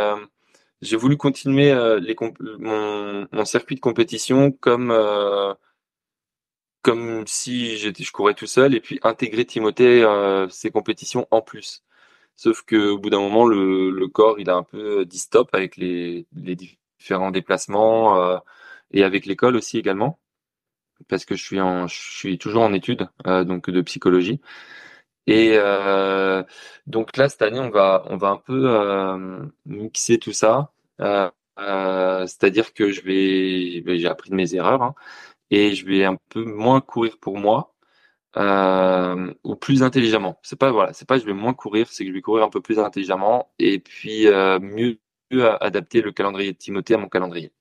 j'ai voulu continuer euh, les mon, mon, circuit de compétition comme euh, comme si j'étais je courais tout seul et puis intégrer Timothée euh, ces compétitions en plus. Sauf que au bout d'un moment le, le corps il a un peu dit stop avec les, les différents déplacements euh, et avec l'école aussi également parce que je suis en je suis toujours en études donc de psychologie. Et euh, donc là, cette année, on va, on va un peu euh, mixer tout ça. Euh, euh C'est-à-dire que je vais, ben, j'ai appris de mes erreurs hein, et je vais un peu moins courir pour moi euh, ou plus intelligemment. C'est pas voilà, c'est pas je vais moins courir, c'est que je vais courir un peu plus intelligemment et puis euh, mieux adapter le calendrier de Timothée à mon calendrier.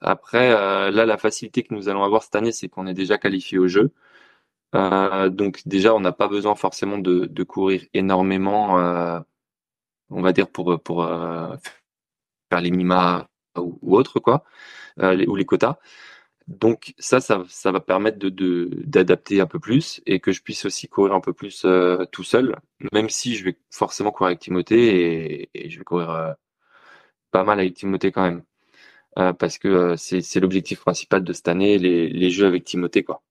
Après, là, la facilité que nous allons avoir cette année, c'est qu'on est déjà qualifié au jeu. Euh, donc déjà, on n'a pas besoin forcément de, de courir énormément, euh, on va dire pour pour euh, faire les minima ou, ou autre quoi, euh, ou les quotas. Donc ça, ça, ça va permettre de d'adapter un peu plus et que je puisse aussi courir un peu plus euh, tout seul, même si je vais forcément courir avec Timothée et, et je vais courir pas mal avec Timothée quand même, parce que c'est c'est l'objectif principal de cette année, les les jeux avec Timothée quoi.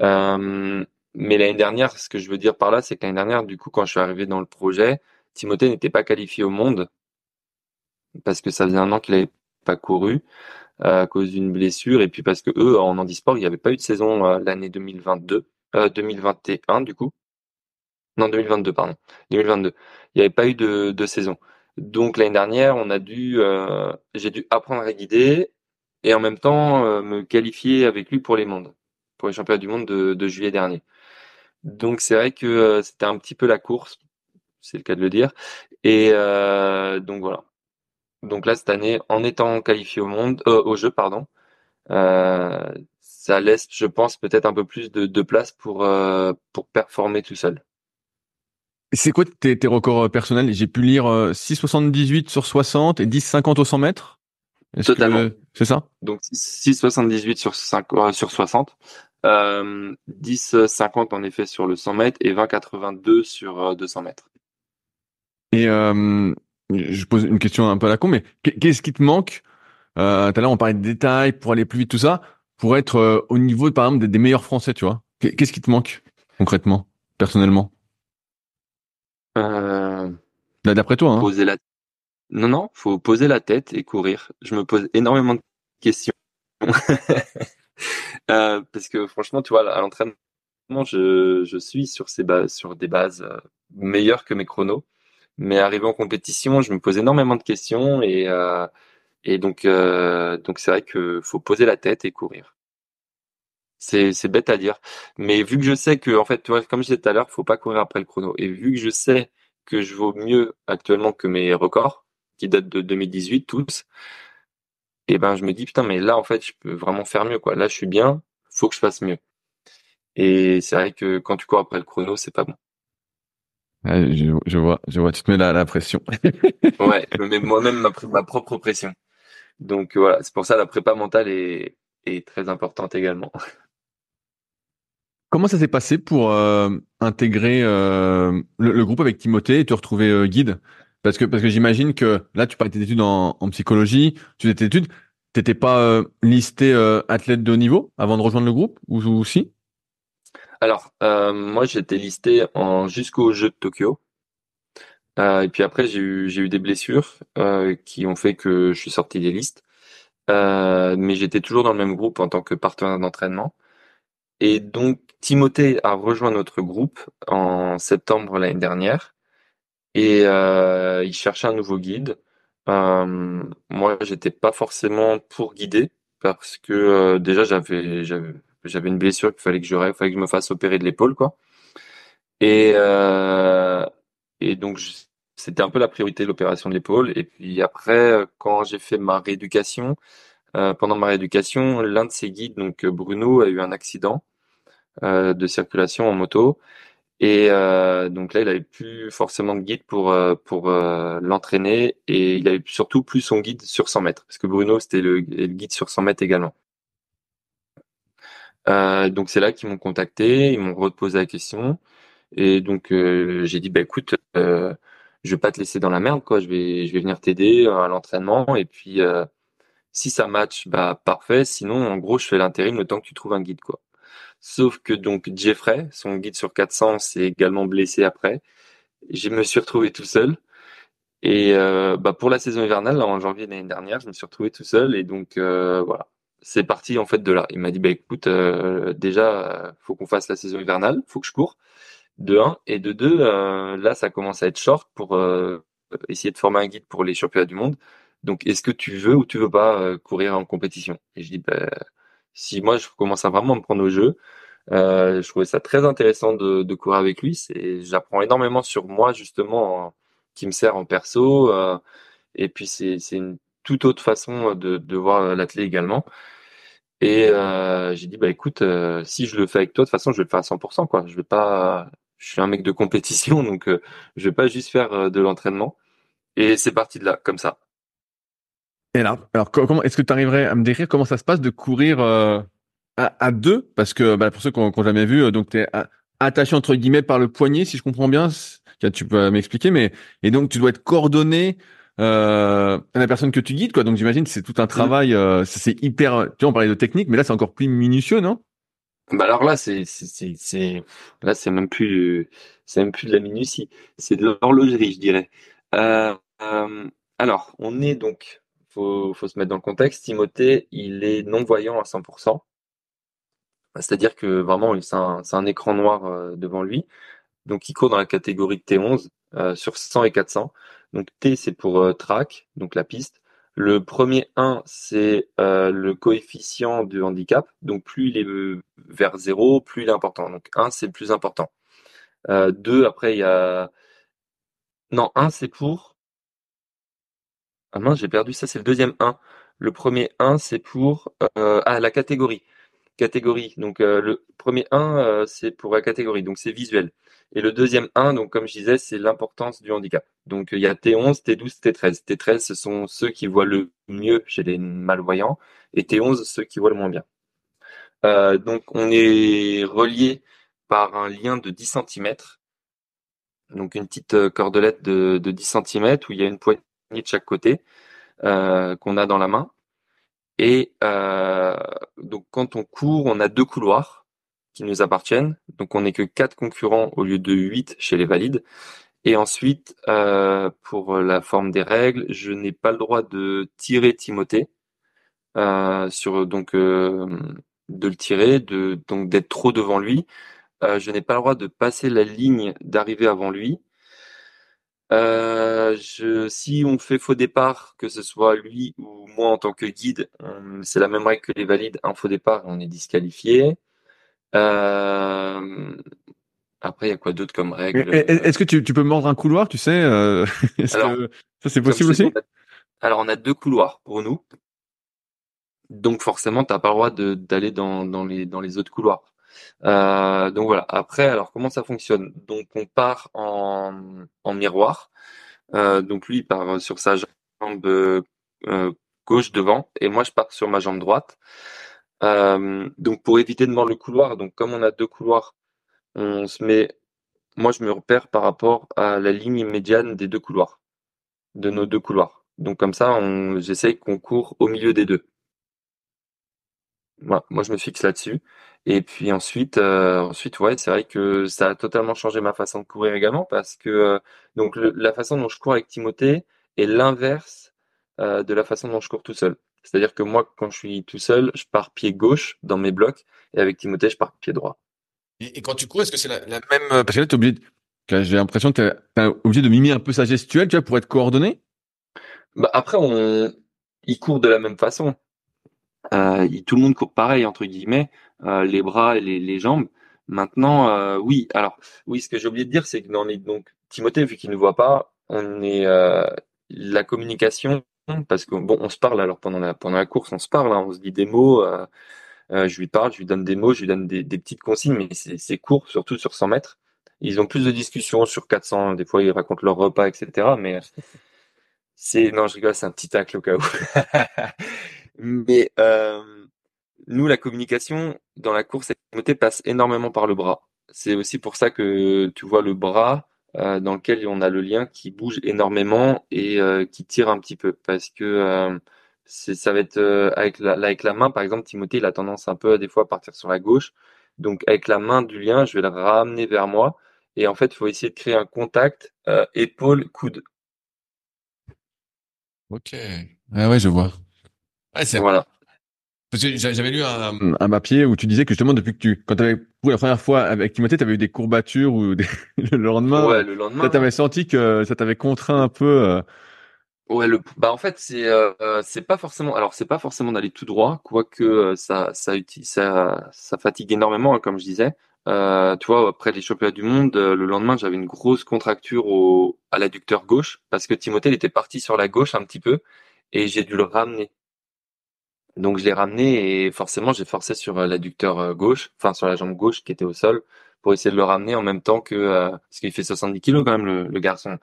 Euh, mais l'année dernière, ce que je veux dire par là, c'est que l'année dernière, du coup, quand je suis arrivé dans le projet, Timothée n'était pas qualifié au monde parce que ça faisait un an qu'il n'avait pas couru euh, à cause d'une blessure et puis parce que eux, en handisport, il n'y avait pas eu de saison euh, l'année 2022, 2021 du coup. Non, 2022, pardon. 2022. Il n'y avait pas eu de, de saison. Donc l'année dernière, on a dû, j'ai dû apprendre à guider et en même temps me qualifier avec lui pour les mondes pour les championnats du monde de, juillet dernier. Donc c'est vrai que euh, c'était un petit peu la course, c'est le cas de le dire. Et euh, donc voilà. Donc là cette année, en étant qualifié au monde, euh, au jeu pardon, ça laisse, je pense, peut-être un peu plus de, place pour pour performer tout seul. C'est quoi tes, records personnels? J'ai pu lire 6,78 sur 60 et 10,50 au 100 mètres. Totalement. C'est ça? Donc 6,78 sur 5, sur 60. Euh, 10,50 en effet sur le 100 mètres et 20,82 sur 200 euh, mètres. Et euh, je pose une question un peu à la con, mais qu'est-ce qui te manque? Euh, Tout à l'heure, on parlait de détails pour aller plus vite, tout ça, pour être euh, au niveau, par exemple, des, meilleurs Français, tu vois. Qu'est-ce qui te manque concrètement, personnellement? Euh, D'après toi, hein. Poser la... Non, non, faut poser la tête et courir. Je me pose énormément de questions. Euh, parce que franchement, tu vois, à l'entraînement, je, je suis sur ces bases, sur des bases euh, meilleures que mes chronos. Mais arrivé en compétition, je me pose énormément de questions et euh, et donc donc c'est vrai que faut poser la tête et courir. C'est c'est bête à dire, mais vu que je sais que en fait, tu vois, comme je disais tout à l'heure, faut pas courir après le chrono. Et vu que je sais que je vaux mieux actuellement que mes records qui datent de 2018 tous, et ben je me dis putain mais là en fait je peux vraiment faire mieux quoi. Là je suis bien, faut que je fasse mieux. Et c'est vrai que quand tu cours après le chrono, c'est pas bon. je, vois, je vois, tu te mets la, la pression. ouais, je mets moi-même ma, ma, propre pression. Donc voilà, c'est pour ça la prépa mentale est, est très importante également. Comment ça s'est passé pour euh, intégrer euh, le, groupe avec Timothée et te retrouver euh, guide? Parce que parce que j'imagine que là tu parlais tes études en, psychologie, tu faisais tes études, t'étais pas listé athlète de haut niveau avant de rejoindre le groupe ou, ou si? Alors moi j'étais listé en jusqu'au jeu de Tokyo. et puis après j'ai eu des blessures qui ont fait que je suis sorti des listes. mais j'étais toujours dans le même groupe en tant que partenaire d'entraînement. Et donc Timothée a rejoint notre groupe en septembre l'année dernière et euh, il cherchait un nouveau guide. Euh, moi, j'étais pas forcément pour guider parce que euh, déjà j'avais j'avais une blessure qu'il fallait que je il fallait que je me fasse opérer de l'épaule quoi. Et euh, et donc c'était un peu la priorité l'opération de l'épaule. Et puis après, quand j'ai fait ma rééducation, pendant ma rééducation, l'un de ses guides, donc Bruno, a eu un accident de circulation en moto. Et euh, donc là, il avait plus forcément de guide pour euh, pour euh, l'entraîner et il avait surtout plus son guide sur 100 mètres parce que Bruno c'était le, guide sur 100 mètres également. Euh, donc c'est là qu'ils m'ont contacté, ils m'ont reposé la question et donc j'ai dit bah écoute, je vais pas te laisser dans la merde quoi, je vais je vais venir t'aider à l'entraînement et puis si ça match bah parfait, sinon en gros je fais l'intérim le temps que tu trouves un guide quoi. Sauf que donc Jeffrey, son guide sur 400, s'est également blessé après. Je me suis retrouvé tout seul. Et euh, bah pour la saison hivernale, en janvier l'année dernière, je me suis retrouvé tout seul. Et donc euh, voilà, c'est parti en fait de là. Il m'a dit bah écoute, euh, déjà faut qu'on fasse la saison hivernale, faut que je cours. De 1 et de 2, là ça commence à être short pour essayer de former un guide pour les championnats du monde. Donc est-ce que tu veux ou tu veux pas courir en compétition? Et je dis bah si moi je commence à vraiment me prendre au jeu, euh, je trouvais ça très intéressant de, de courir avec lui. C'est, j'apprends énormément sur moi justement, qui me sert en perso. Euh, et puis c'est, c'est une toute autre façon de, de voir l'athlète également. Et euh, j'ai dit bah écoute, euh, si je le fais avec toi, de toute façon je vais le faire à 100%. Quoi. Je vais pas, je suis un mec de compétition, donc euh, je vais pas juste faire euh, de l'entraînement. Et c'est parti de là, comme ça. Et là, alors comment est-ce que tu arriverais à me décrire comment ça se passe de courir euh, à, à, deux? Parce que bah, pour ceux qui n'ont jamais vu, euh, donc tu es attaché entre guillemets par le poignet, si je comprends bien. Tu peux m'expliquer, mais et donc tu dois être coordonné euh, à la personne que tu guides, quoi. Donc j'imagine c'est tout un travail. Euh, c'est hyper. Tu vois, on parlait de technique, mais là c'est encore plus minutieux, non? Bah alors là c'est c'est c'est là c'est même plus c'est même plus de la minutie, c'est de l'horlogerie, je dirais. Euh, euh, alors on est donc faut, faut se mettre dans le contexte. Timothée, il est non-voyant à 100%. C'est-à-dire que vraiment, c'est un, un, écran noir euh, devant lui. Donc, il court dans la catégorie de T11 euh, sur 100 et 400. Donc, T, c'est pour euh, track, donc la piste. Le premier 1, c'est le coefficient de handicap. Donc, plus il est vers 0, plus il est important. Donc, 1, c'est le plus important. 2, après, il y a... Non, 1, c'est pour ah mince, j'ai perdu ça, c'est le deuxième 1. Le premier 1, c'est pour euh, ah, la catégorie. Catégorie. Donc euh, le premier 1, euh, c'est pour la catégorie, donc c'est visuel. Et le deuxième 1, donc comme je disais, c'est l'importance du handicap. Donc il y a T11, T12, T13. T13, ce sont ceux qui voient le mieux chez les malvoyants, et T11, ceux qui voient le moins bien. Euh, donc on est relié par un lien de 10 cm, donc une petite euh, cordelette de, de 10 cm où il y a une poignée de chaque côté euh, qu'on a dans la main. Et euh, donc quand on court, on a deux couloirs qui nous appartiennent. Donc on n'est que quatre concurrents au lieu de huit chez les valides. Et ensuite, euh, pour la forme des règles, je n'ai pas le droit de tirer Timothée, sur donc de le tirer, de donc d'être trop devant lui. Je n'ai pas le droit de passer la ligne d'arrivée avant lui euh, je, si on fait faux départ, que ce soit lui ou moi en tant que guide, c'est la même règle que les valides. Un faux départ, on est disqualifié. Euh, après, il y a quoi d'autre comme règle? Est-ce que tu, tu, peux mordre un couloir, tu sais euh, alors, que ça c'est possible aussi? Alors, on a deux couloirs pour nous. Donc forcément, tu n'as pas le droit d'aller dans, dans, les, dans les autres couloirs. Euh, donc voilà. Après, alors comment ça fonctionne? Donc on part en, miroir. Euh, donc lui il part sur sa jambe euh, gauche devant et moi je pars sur ma jambe droite. Donc pour éviter de mordre le couloir, donc comme on a deux couloirs, on se met. Moi je me repère par rapport à la ligne médiane des deux couloirs, de nos deux couloirs. Donc comme ça, j'essaye qu'on court au milieu des deux. Moi je me fixe là-dessus. Et puis ensuite, euh, ensuite, ouais, c'est vrai que ça a totalement changé ma façon de courir également parce que euh, donc la façon dont je cours avec Timothée est l'inverse euh, de la façon dont je cours tout seul. C'est-à-dire que moi, quand je suis tout seul, je pars pied gauche dans mes blocs, et avec Timothée, je pars pied droit. Et, quand tu cours, est-ce que c'est la, même Parce que là, es obligé. J'ai l'impression que tu es obligé de mimer un peu sa gestuelle, tu vois, pour être coordonné? Bah après, on, il court de la même façon. Euh, tout le monde court pareil entre guillemets, euh, les bras et les, les jambes. Maintenant, euh, oui. Alors, oui, ce que j'ai oublié de dire, c'est que dans les donc Timothée, vu qu'il ne voit pas, on est euh, la communication parce que bon, on se parle alors pendant la pendant la course, on se parle, hein, on se dit des mots. Euh, euh, je lui parle, je lui donne des mots, je lui donne des, des petites consignes, mais c'est court, surtout sur 100 mètres. Ils ont plus de discussions sur 400. Des fois, ils racontent leur repas, etc. Mais c'est non, je rigole, c'est un petit tacle au cas où. mais euh, nous, la communication dans la course Timothée passe énormément par le bras. C'est aussi pour ça que tu vois le bras euh, dans lequel on a le lien qui bouge énormément et euh, qui tire un petit peu. Parce que ça va être avec la main par exemple Timothée il a tendance un peu à des fois à partir sur la gauche. Donc avec la main du lien je vais le ramener vers moi. Et en fait il faut essayer de créer un contact épaule coude ok. Ah ouais je vois ouais, c'est voilà parce que j'avais lu un, un papier où tu disais que justement depuis que tu, quand tu avais pour la première fois avec Timothée, tu avais eu des courbatures ou le lendemain. Ouais, le lendemain. Tu avais senti que ça t'avait contraint un peu. Euh... Ouais, le, bah en fait c'est euh, c'est pas forcément, alors c'est pas forcément d'aller tout droit, quoique euh, ça ça ça ça fatigue énormément, hein, comme je disais. Euh, tu vois, après les championnats du monde, euh, le lendemain j'avais une grosse contracture au à l'adducteur gauche parce que Timothée il était parti sur la gauche un petit peu et j'ai dû le ramener. Donc je l'ai ramené et forcément j'ai forcé sur euh, l'adducteur euh, gauche, enfin sur la jambe gauche qui était au sol, pour essayer de le ramener en même temps que euh, parce qu'il fait 70 kilos quand même le, garçon.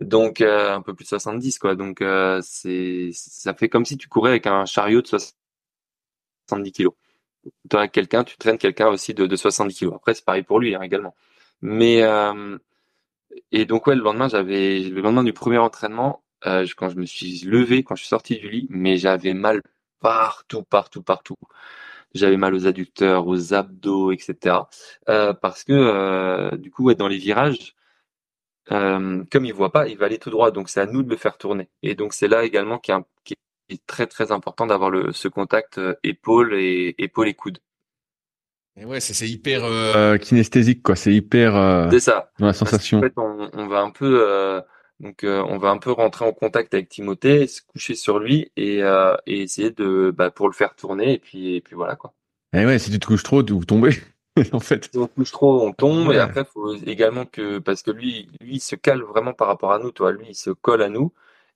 Donc un peu plus de 70 quoi. Donc c'est ça fait comme si tu courais avec un chariot de 70 kilos. As quelqu'un, tu traînes quelqu'un aussi de, de 70 kilos. Après c'est pareil pour lui hein, également. Mais et donc ouais le lendemain j'avais le lendemain du premier entraînement quand je me suis levé, quand je suis sorti du lit, mais j'avais mal partout, partout, partout. J'avais mal aux adducteurs, aux abdos, etc. Euh, parce que euh, du coup, dans les virages, euh, comme il voit pas, il va aller tout droit. Donc c'est à nous de le faire tourner. Et donc c'est là également qui est, très très important d'avoir ce contact épaule et épaule et coude. Et ouais, c'est hyper kinesthésique quoi. C'est hyper. c'est ça. Dans la sensation. En fait, on, on va un peu donc euh, on va un peu rentrer en contact avec Timothée, se coucher sur lui et, euh, et essayer de bah, pour le faire tourner et puis et puis voilà quoi. Et eh ouais, si tu te couches trop, vous tombez en fait. Si on couche trop, on tombe et après faut également que parce que lui lui il se cale vraiment par rapport à nous, toi, lui il se colle à nous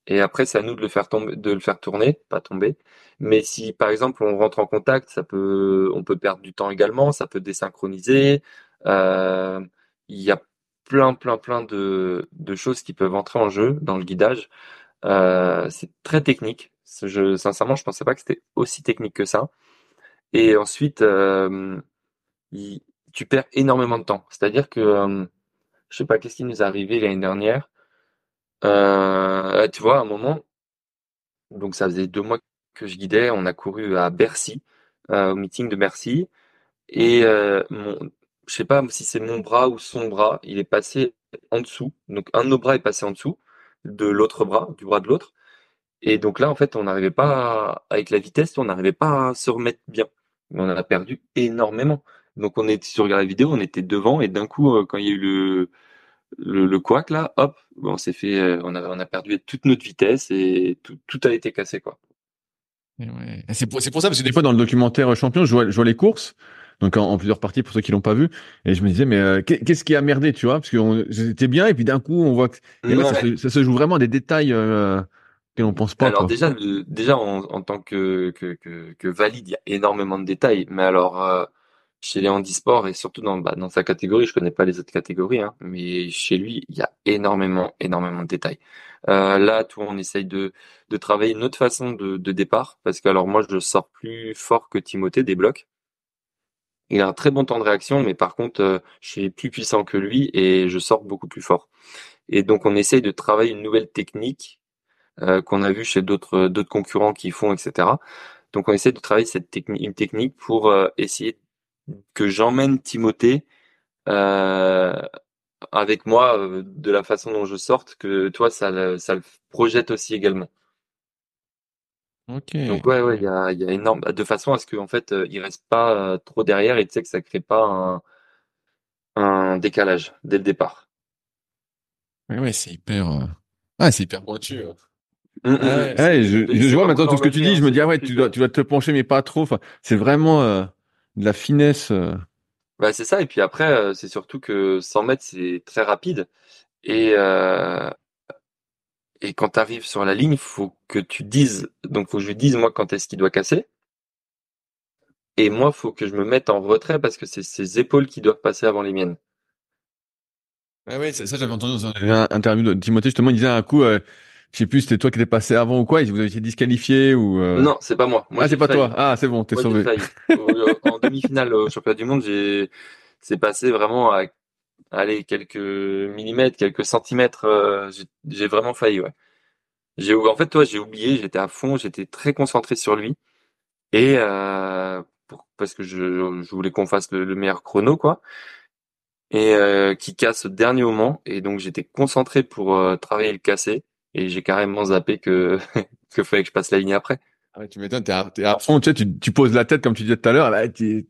et après c'est à nous de le faire tomber de le faire tourner, pas tomber. Mais si par exemple on rentre en contact, ça peut on peut perdre du temps également, ça peut désynchroniser. Euh, il y a plein, plein, plein de, de choses qui peuvent entrer en jeu dans le guidage. Euh, c'est très technique. Je, sincèrement, je pensais pas que c'était aussi technique que ça. Et ensuite, euh, tu perds énormément de temps. C'est-à-dire que, euh, je sais pas, qu'est-ce qui nous est arrivé l'année dernière? Euh, tu vois, à un moment, donc ça faisait deux mois que je guidais, on a couru à Bercy, au meeting de Bercy, et mon, je sais pas si c'est mon bras ou son bras, il est passé en dessous. Donc un de nos bras est passé en dessous de l'autre bras, du bras de l'autre. Et donc là, en fait, on n'arrivait pas, avec la vitesse, on n'arrivait pas à se remettre bien. On a perdu énormément. Donc on est, si regardes la vidéo, on était devant et d'un coup, euh, quand il y a eu le, le, là, hop, on s'est fait, euh, on a, on perdu toute notre vitesse et tout, a été cassé quoi. C'est pour, ça parce que des fois dans le documentaire champion, je vois les courses donc en, plusieurs parties pour ceux qui l'ont pas vu. Et je me disais, mais euh, qu'est-ce qui a merdé, tu vois? Parce que c'était bien, et puis d'un coup, on voit que ça, se joue vraiment des détails euh, que l'on pense pas. Alors déjà, déjà en, en, tant que, que, que, que, valide, il y a énormément de détails. Mais alors, euh, chez les handisports et surtout dans, bah, dans sa catégorie, je connais pas les autres catégories, hein, mais chez lui, il y a énormément, énormément de détails. Euh, là, tout, on essaye de, de travailler une autre façon de, de départ, parce que alors moi, je sors plus fort que Timothée des blocs. Il a un très bon temps de réaction, mais par contre, euh, je suis plus puissant que lui et je sors beaucoup plus fort. Et donc, on essaye de travailler une nouvelle technique euh, qu'on a vu chez d'autres d'autres concurrents qui font, etc. Donc, on essaie de travailler cette technique, une technique pour euh, essayer que j'emmène Timothée avec moi de la façon dont je sorte, que toi, ça, ça le projette aussi également. Ok. Donc ouais, ouais, il y a, il y a énorme, de façon à ce qu'en fait, euh, il reste pas euh, trop derrière et tu sais que ça crée pas un, un décalage dès le départ. Ouais, ouais, c'est hyper. Ah, c'est hyper pointu. euh. Hum, hum, hum. ouais, C'est- ouais, je, vois maintenant tout ce que tu dis, je hein, me dis, ah ouais, tu dois, tu dois te pencher, mais pas trop. Enfin, c'est vraiment euh, de la finesse. euh. Bah, c'est ça. Et puis après, c'est surtout que 100 mètres, c'est très rapide. Et, euh, et quand tu arrives sur la ligne, faut que tu dises, donc faut que je lui dise moi quand est-ce qu'il doit casser. Et moi, faut que je me mette en retrait parce que c'est ses épaules qui doivent passer avant les miennes. Ah ouais, ça, ça, j'avais entendu dans une interview de Timothée, justement, il disait un coup, euh, je sais plus, c'était toi qui étais passé avant ou quoi, vous avez été disqualifié ou. euh, Non, c'est pas moi. Moi, ah, c'est pas failli. toi. Ah, c'est bon, t'es sauvé. En demi-finale au championnat du monde, j'ai, c'est passé vraiment à, allez, quelques millimètres, quelques centimètres. euh, j'ai vraiment failli, ouais. J'ai, en fait, toi, j'ai oublié. J'étais à fond. J'étais très concentré sur lui et euh, parce que je, voulais qu'on fasse le, le meilleur chrono, quoi. Et euh, qui casse au dernier moment. Et donc, j'étais concentré pour travailler le casser. Et j'ai carrément zappé que que fallait que je passe la ligne après. Ah tu m'étonnes, t'es à, fond, tu tu, tu poses la tête comme tu disais tout à l'heure, là, fait,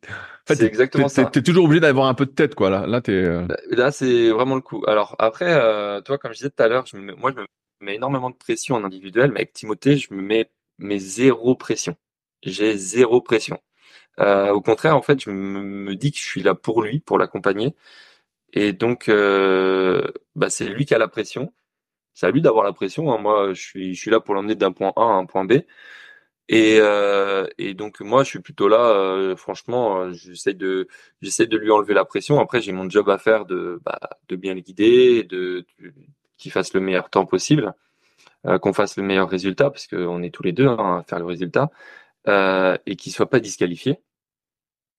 C'est exactement ça. T'es toujours obligé d'avoir un peu de tête, quoi, là. Là, t'es, euh, Bah, Là, c'est vraiment le coup. Alors après, euh, toi, comme je disais tout à l'heure, je me mets- moi, je me mets énormément de pression en individuel, mais avec Timothée, je me mets mes zéro pression. J'ai zéro pression. Euh, au contraire, en fait, je me, me dis que je suis là pour lui, pour l'accompagner, et donc, euh, bah, c'est lui qui a la pression. C'est à lui d'avoir la pression. hein. Moi, je suis, je suis là pour l'emmener d'un point A à un point B. Et, euh, et donc moi je suis plutôt là, euh, franchement, euh, j'essaie de j'essaie de lui enlever la pression. Après j'ai mon job à faire de bah, de bien le guider, de, de- qu'il fasse le meilleur temps possible, euh, qu'on fasse le meilleur résultat parce qu'on est tous les deux hein, à faire le résultat euh, et qu'il soit pas disqualifié.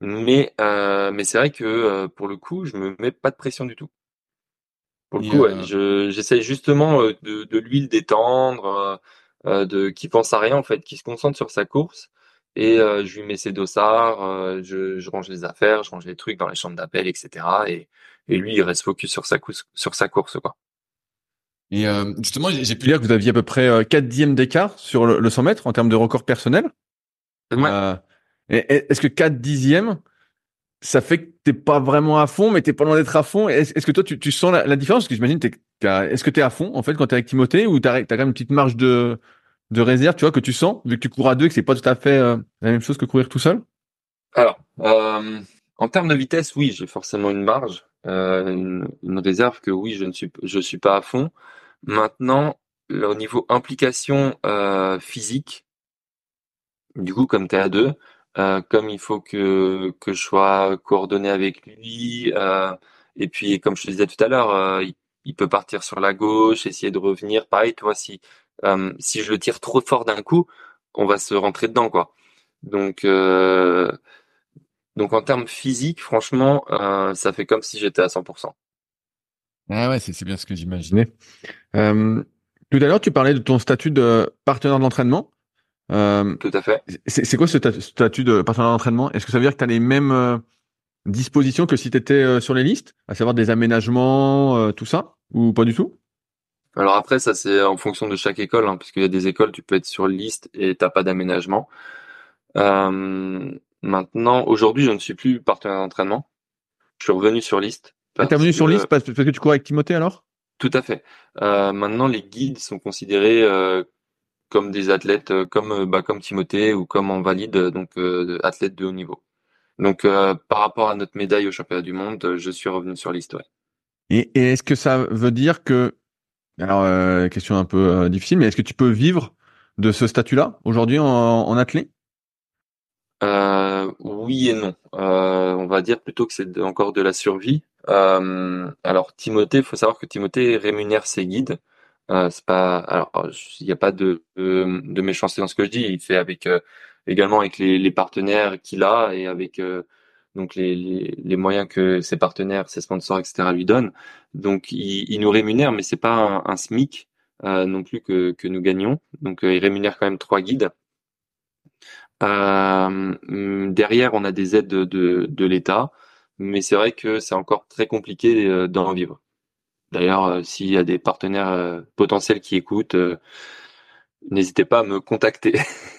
Mais euh, mais c'est vrai que euh, pour le coup je me mets pas de pression du tout. Pour le coup, ouais, je j'essaie justement de, de lui le détendre, de qui pense à rien en fait, qui se concentre sur sa course et euh, je lui mets ses dossards, euh, je, je range les affaires, je range les trucs dans les chambres d'appel, etc. Et, et lui il reste focus sur sa course, sur sa course quoi. Et euh, justement, j'ai pu lire que vous aviez à peu près euh, 4 dixièmes d'écart sur le, le 100 mètres en termes de record personnel. Ouais. Euh, Est-ce que 4 dixièmes, ça fait que t'es pas vraiment à fond, mais t'es pas loin d'être à fond? Est-ce est-ce que toi, tu, tu sens la, la différence? Parce que j'imagine, est-ce que t'es à fond en fait quand t'es avec Timothée ou t'as as quand même une petite marge de, de réserve, tu vois, que tu sens, vu que tu cours à deux et que c'est pas tout à fait euh, la même chose que courir tout seul? Alors, euh, en termes de vitesse, oui, j'ai forcément une marge, euh, une, une réserve que oui, je ne suis, je suis pas à fond. Maintenant, au niveau implication euh, physique, du coup, comme tu es à deux, euh, comme il faut que que je sois coordonné avec lui, euh, et puis comme je te disais tout à l'heure, il, il peut partir sur la gauche, essayer de revenir. Pareil, toi, si euh, si je le tire trop fort d'un coup, on va se rentrer dedans, quoi. Donc euh, donc en termes physiques, franchement, euh, ça fait comme si j'étais à 100%. Ah ouais, c'est bien ce que j'imaginais. Euh, tout à l'heure, tu parlais de ton statut de partenaire d'entraînement. Euh, Tout à fait. c'est quoi ce sta- statut de partenaire d'entraînement? Est-ce que ça veut dire que tu as les mêmes euh, dispositions que si tu étais sur les listes, à savoir des aménagements, euh, tout ça, ou pas du tout? Alors après, ça c'est en fonction de chaque école, hein, parce qu'il y a des écoles, tu peux être sur liste et t'as pas d'aménagement. Euh, maintenant, aujourd'hui, je ne suis plus partenaire d'entraînement. Je suis revenu sur liste. Ah, T'es revenu sur liste parce, que tu cours avec Timothée alors? Tout à fait. Euh, maintenant, les guides sont considérés euh, comme des athlètes, euh, comme euh, bah, comme Timothée ou comme en valide, euh, donc euh, athlètes de haut niveau. Donc, euh, par rapport à notre médaille au championnat du monde, euh, je suis revenu sur liste. Ouais. Et, et est-ce que ça veut dire que, alors euh, question un peu euh, difficile, mais est-ce que tu peux vivre de ce statut-là aujourd'hui en, en athlète Euh, oui et non. Euh, on va dire plutôt que c'est encore de la survie. Euh, alors Timothée, faut savoir que Timothée rémunère ses guides. Euh, c'est pas, alors il n'y a pas de, de de méchanceté dans ce que je dis. Il fait avec euh, également avec les, les partenaires qu'il a et avec euh, donc les, les les moyens que ses partenaires, ses sponsors, etc. lui donnent. Donc il, il nous rémunère, mais c'est pas un, un SMIC euh, non plus que que nous gagnons. Donc euh, il rémunère quand même trois guides. Euh, derrière, on a des aides de, de, de l'État, mais c'est vrai que c'est encore très compliqué euh, d'en vivre. D'ailleurs, euh, s'il y a des partenaires potentiels qui écoutent, n'hésitez pas à me contacter.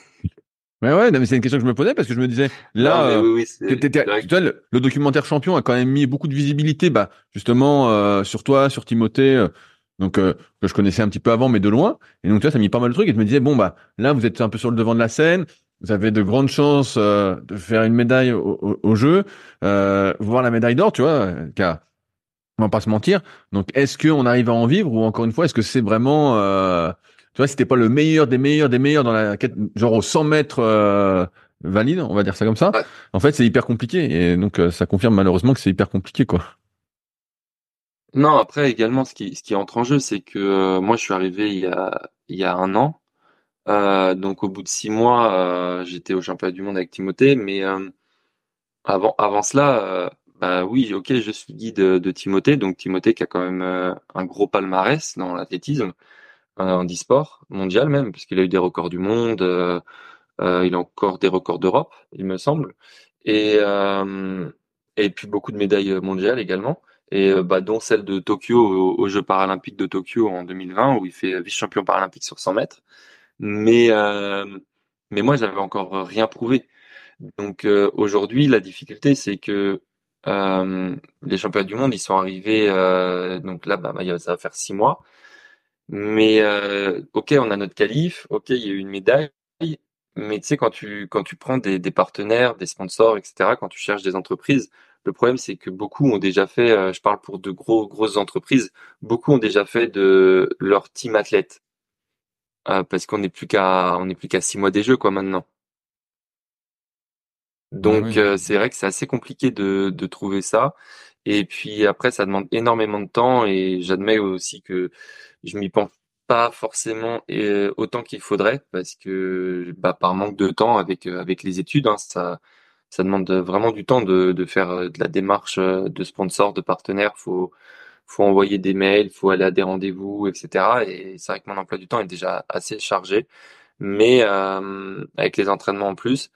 Ouais, ouais, mais c'est une question que je me posais parce que je me disais, là, mais euh, oui, le, documentaire champion a quand même mis beaucoup de visibilité, bah, justement, euh, sur toi, sur Timothée, euh, donc que je connaissais un petit peu avant, mais de loin. Et donc, tu vois, ça a mis pas mal de trucs. Et je me disais, bon, bah, là, vous êtes un peu sur le devant de la scène. Vous avez de grandes chances de faire une médaille au, jeu, voir la médaille d'or, tu vois, car on va pas se mentir. Donc, est-ce qu'on arrive à en vivre ou encore une fois, est-ce que c'est vraiment tu vois, si t'es pas le meilleur des meilleurs des meilleurs dans la quête, genre aux 100 mètres euh, valide, on va dire ça comme ça. En fait, c'est hyper compliqué et donc euh, ça confirme malheureusement que c'est hyper compliqué, quoi. Non, après également, ce qui, ce qui entre en jeu, c'est que euh, moi, je suis arrivé il y a, il y a un an. donc, au bout de six mois, j'étais au championnat du monde avec Timothée, mais avant, avant cela, bah oui, ok, je suis guide de, de Timothée, donc Timothée qui a quand même un gros palmarès dans l'athlétisme en e-sport mondial même, puisqu'il a eu des records du monde, euh, euh, il a encore des records d'Europe, il me semble, et euh, et puis beaucoup de médailles mondiales également, et bah, dont celle de Tokyo aux, Jeux paralympiques de Tokyo en 2020 où il fait vice-champion paralympique sur 100 mètres. Mais mais moi j'avais encore rien prouvé. Donc aujourd'hui la difficulté c'est que les championnats du monde ils sont arrivés donc là bah, ça va faire six mois mais euh, ok, on a notre qualif, ok, il y a eu une médaille, mais tu sais quand tu quand tu prends des, des partenaires, des sponsors, etc., quand tu cherches des entreprises, le problème c'est que beaucoup ont déjà fait, euh, je parle pour de gros grosses entreprises, beaucoup ont déjà fait de leur team athlète, euh, parce qu'on n'est plus qu'à on n'est plus qu'à six mois des jeux quoi maintenant. Donc euh, c'est vrai que c'est assez compliqué de de trouver ça. Et puis après, ça demande énormément de temps et j'admets aussi que je m'y pense pas forcément euh, autant qu'il faudrait parce que bah, par manque de temps avec euh, avec les études, hein, ça ça demande vraiment du temps de, de faire euh, de la démarche de sponsor, de partenaire. Faut faut envoyer des mails, faut aller à des rendez-vous, etc. Et c'est vrai que mon emploi du temps est déjà assez chargé, mais avec les entraînements en plus.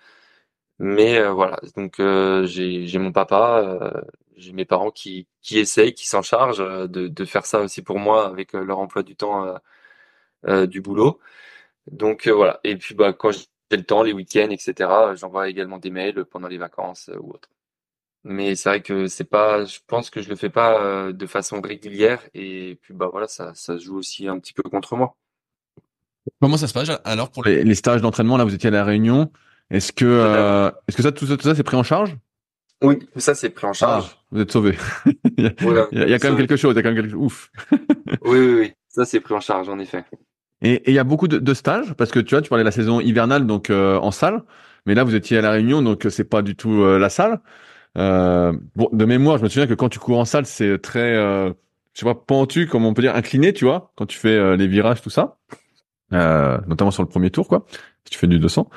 Mais voilà, donc j'ai j'ai mon papa, j'ai mes parents qui, qui essayent, qui s'en chargent euh, de, de, faire ça aussi pour moi avec euh, leur emploi du temps euh, euh du boulot. Donc voilà. Et puis bah quand j'ai le temps, les week-ends, etc. J'envoie également des mails pendant les vacances ou autre. Mais c'est vrai que c'est pas, je pense que je le fais pas de façon régulière et puis bah voilà, ça, ça joue aussi un petit peu contre moi. Comment ça se passe alors pour les, les stages d'entraînement Là, vous étiez à la Réunion. Est-ce que, est-ce que ça, tout ça, tout ça, c'est pris en charge? Oui, ça c'est pris en charge. Ah, vous êtes sauvé. il, y a, quand même quelque chose, il y a quand même quelque chose. Ouf. oui, oui, oui, ça c'est pris en charge en effet. Et, il y a beaucoup de, stages parce que tu vois, tu parlais de la saison hivernale donc euh, en salle, mais là vous étiez à la Réunion donc euh, c'est pas du tout euh, la salle. bon, de mémoire, je me souviens que quand tu cours en salle, c'est très, je sais pas, pentu, comme on peut dire, incliné, tu vois, quand tu fais les virages, tout ça. Notamment sur le premier tour, quoi si tu fais du 200.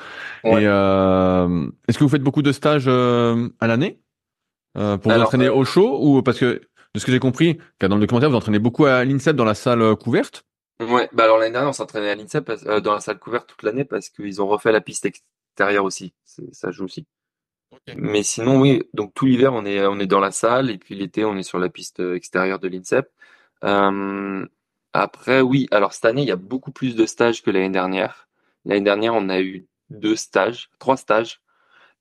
Et euh, est-ce que vous faites beaucoup de stages euh, à l'année euh, pour vous entraîner au chaud ou parce que de ce que j'ai compris, car dans le documentaire vous entraînez beaucoup à l'INSEP dans la salle couverte? Ouais, bah alors l'année dernière on s'entraînait à l'INSEP dans la salle couverte toute l'année parce qu'ils ont refait la piste extérieure aussi. Ça joue aussi. Mais sinon oui, donc tout l'hiver on est on est dans la salle et puis l'été on est sur la piste extérieure de l'INSEP. Après oui, alors cette année il y a beaucoup plus de stages que l'année dernière. L'année dernière, on a eu deux stages, trois stages.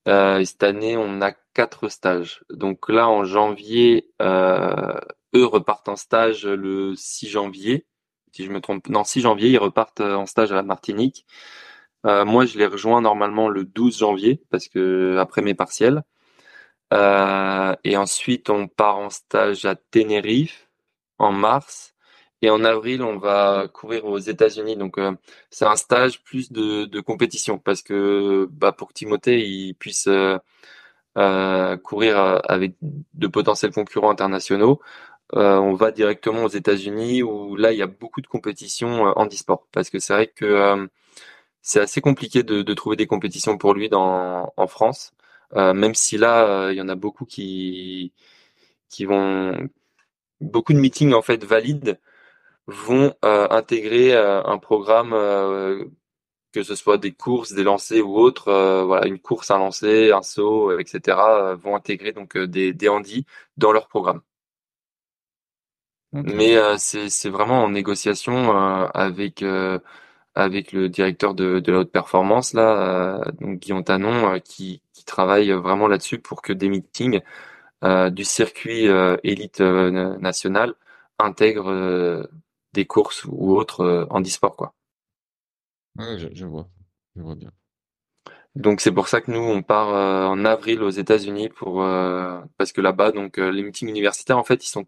Euh, et cette année, on a quatre stages. Donc là, en janvier, euh, eux repartent en stage le 6 janvier. Si je me trompe, non, 6 janvier, ils repartent en stage à la Martinique. Euh, moi, je les rejoins normalement le 12 janvier parce que après mes partiels. et ensuite, on part en stage à Tenerife en mars. Et en avril, on va courir aux États-Unis. Donc, euh, c'est un stage plus de, de, compétition parce que bah, pour que Timothée il puisse euh, euh courir euh, avec de potentiels concurrents internationaux, on va directement aux États-Unis où là, il y a beaucoup de compétitions en e-sport. Parce que c'est vrai que c'est assez compliqué de, de, trouver des compétitions pour lui dans, en France, même si là, il y en a beaucoup qui qui vont beaucoup de meetings en fait valides vont euh, intégrer euh, un programme euh, que ce soit des courses, des lancers ou autres, voilà, une course, un lancer, un saut, etc., vont intégrer donc des, des handis dans leur programme. Mais c'est c'est vraiment en négociation avec avec le directeur de, de la haute performance là, donc Guillaume Tanon, qui, qui travaille vraiment là-dessus pour que des meetings du circuit élite national intègrent des courses ou autres en e-sport quoi. Ouais, je, je vois, je vois bien. Donc c'est pour ça que nous on part euh, en avril aux États-Unis pour euh, parce que là-bas donc euh, les meetings universitaires en fait ils sont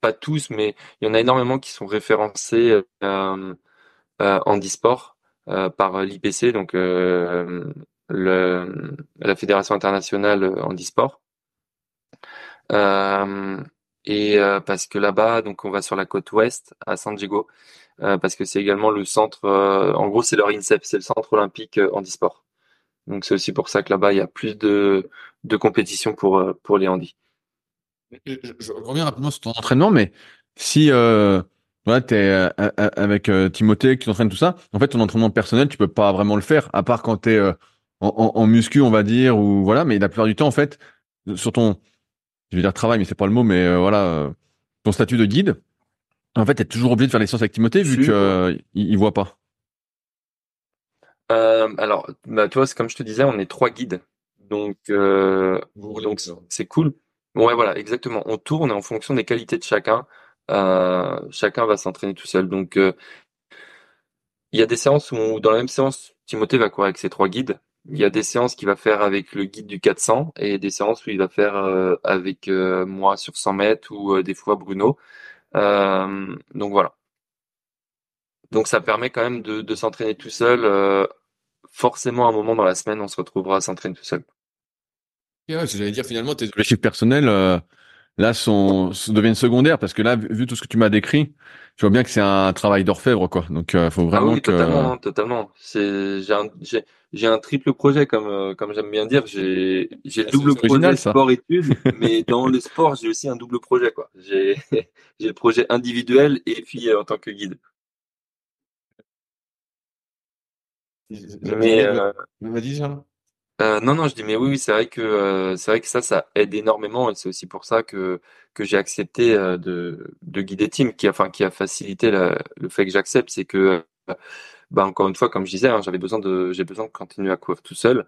pas tous mais il y en a énormément qui sont référencés en e-sport par l'IPC donc le la fédération internationale en e-sport et parce que là-bas donc on va sur la côte ouest à San Diego euh, parce que c'est également le centre, euh, en gros c'est leur INSEP, c'est le centre olympique euh, handisport. Donc c'est aussi pour ça que là-bas il y a plus de, de compétition pour, pour les handis. Je, reviens rapidement sur ton entraînement, mais si euh, voilà, tu es avec Timothée qui t'entraîne tout ça, en fait ton entraînement personnel, tu peux pas vraiment le faire, à part quand tu es en, en, muscu, on va dire, ou voilà, mais la plupart du temps, en fait, sur ton, je vais dire travail, mais c'est pas le mot, mais voilà, ton statut de guide, en fait, tu es toujours obligé de faire les séances avec Timothée vu qu'il euh, il voit pas. Euh, alors, bah, tu vois, comme je te disais, on est trois guides. Donc, euh, donc c'est cool. Ouais, voilà, exactement. On tourne en fonction des qualités de chacun. chacun va s'entraîner tout seul. Donc, il y a des séances où, dans la même séance, Timothée va courir avec ses trois guides. Il y a des séances qu'il va faire avec le guide du 400 et des séances où il va faire avec moi sur 100 mètres ou des fois Bruno. Euh, donc voilà. Donc ça permet quand même de, s'entraîner tout seul. Euh, forcément, à un moment dans la semaine, on se retrouvera à s'entraîner tout seul. Ouais, j'allais dire finalement tes objectifs personnels euh, là sont, deviennent secondaires parce que là vu tout ce que tu m'as décrit je vois bien que c'est un travail d'orfèvre quoi donc il faut vraiment ah oui, totalement totalement c'est j'ai j'ai un triple projet comme euh, comme j'aime bien dire. J'ai j'ai le double projet sport études, mais dans le sport j'ai aussi un double projet quoi. J'ai j'ai le projet individuel et puis euh, en tant que guide. Mais euh, euh, non non je dis mais oui, c'est vrai que c'est vrai que ça ça aide énormément et c'est aussi pour ça que que j'ai accepté de de guider team qui a enfin qui a facilité le fait que j'accepte c'est que bah encore une fois, comme je disais, hein, j'avais besoin de, j'ai besoin de continuer à courir tout seul.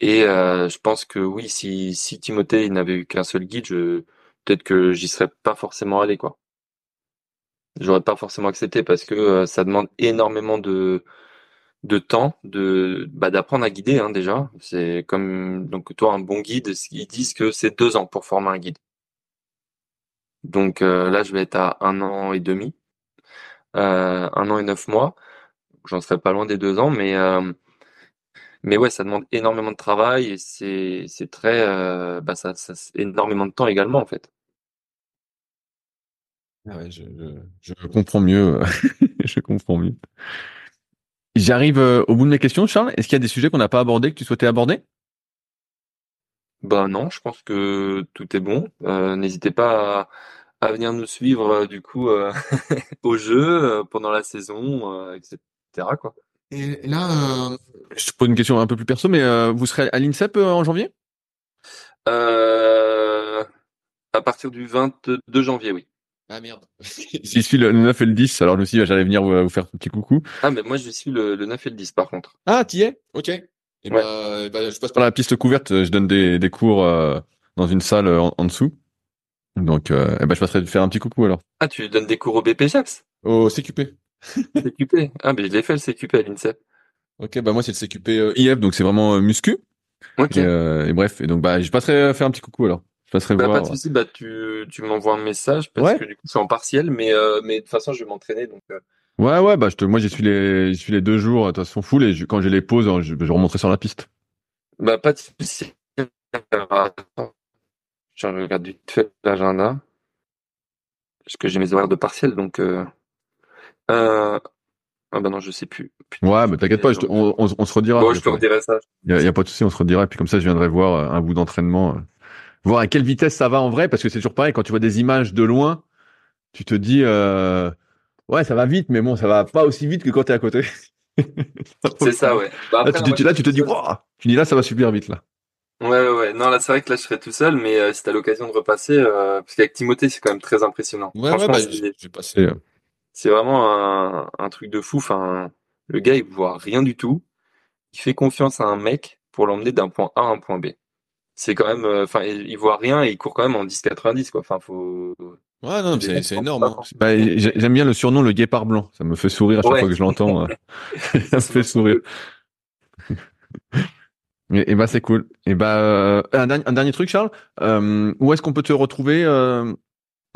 Et euh, je pense que oui, si, si Timothée n'avait eu qu'un seul guide, je, peut-être que j'y serais pas forcément allé, quoi. J'aurais pas forcément accepté parce que euh, ça demande énormément de, de temps, de, bah, d'apprendre à guider, hein, déjà. C'est comme, donc, toi, un bon guide, ils disent que c'est deux ans pour former un guide. Donc euh, là, je vais être à un an et demi, un an et neuf mois j'en serais pas loin des deux ans, mais euh, mais ouais, ça demande énormément de travail et c'est c'est très euh, bah ça, ça énormément de temps également en fait. Ah je, je, comprends mieux, je comprends mieux. J'arrive euh, au bout de mes questions, Charles. Est-ce qu'il y a des sujets qu'on n'a pas abordés que tu souhaitais aborder? Bah non, je pense que tout est bon. N'hésitez pas à, à, venir nous suivre du coup au jeu pendant la saison, etc. Et là, euh, je te pose une question un peu plus perso, mais euh, vous serez à l'INSEP euh, en janvier? À partir du 22 janvier, oui. Ah merde. J'y suis le 9 et le 10, alors je me suis dit, j'allais venir vous, faire un petit coucou. Ah, mais moi je suis le, 9 et le 10 par contre. Ah, t'y es? Ok. Et eh ben, ben, je passe par la piste couverte, je donne des, cours dans une salle en, dessous. Donc, eh ben, je passerai faire un petit coucou alors. Ah, tu donnes des cours au BP Jax Au CQP. CQP. Ah, mais je l'ai fait le CQP à l'INSEP. Ok, bah moi c'est le CQP euh, IF, donc c'est vraiment euh, muscu. Ok. Euh, et, bref, et donc bah je passerai faire un petit coucou alors. Je passerai bah, voir. Pas de souci, bah tu, tu m'envoies un message parce que du coup je suis en partiel, mais mais de toute façon je vais m'entraîner donc. Ouais ouais bah je te, moi j'y suis les j'y suis les deux jours de toute façon full et quand j'ai les pauses je, je remonterai sur la piste. Bah pas de souci. Je regarde vite fait l'agenda parce que j'ai mes horaires de partiel donc. Euh... Ah bah non, je sais plus. ouais, mais t'inquiète pas, on, on, se redira. Bon, je te redirai ça. Il y, a, pas de souci, on se redira. Et puis comme ça, je viendrai voir euh, un bout d'entraînement, euh, voir à quelle vitesse ça va en vrai, parce que c'est toujours pareil. Quand tu vois des images de loin, tu te dis, euh, ouais, ça va vite, mais bon, ça va pas aussi vite que quand t'es à côté. c'est ça, ouais. Bah, là, tu, là, tu te dis, wow, tu dis là, ça va super vite là. Ouais, ouais, ouais. Non, là, c'est vrai que là, je serai tout seul, mais euh, si t'as l'occasion de repasser, euh, parce qu'avec Timothée, c'est quand même très impressionnant. Ouais, ouais, bah, j'ai passé C'est vraiment un, un truc de fou. Enfin, le gars, il voit rien du tout. Il fait confiance à un mec pour l'emmener d'un point A à un point B. C'est quand même, euh, enfin, il voit rien et il court quand même en 10,90 quoi. Enfin, faut. Ouais, non, c'est, c'est énorme. Hein. Bah, j'aime bien le surnom le guépard blanc. Ça me fait sourire à chaque Ouais. fois que je l'entends. euh. ça me fait sourire. Et, et bah c'est cool. Et bah euh, un, dernier, un dernier truc, Charles. Euh, où est-ce qu'on peut te retrouver euh,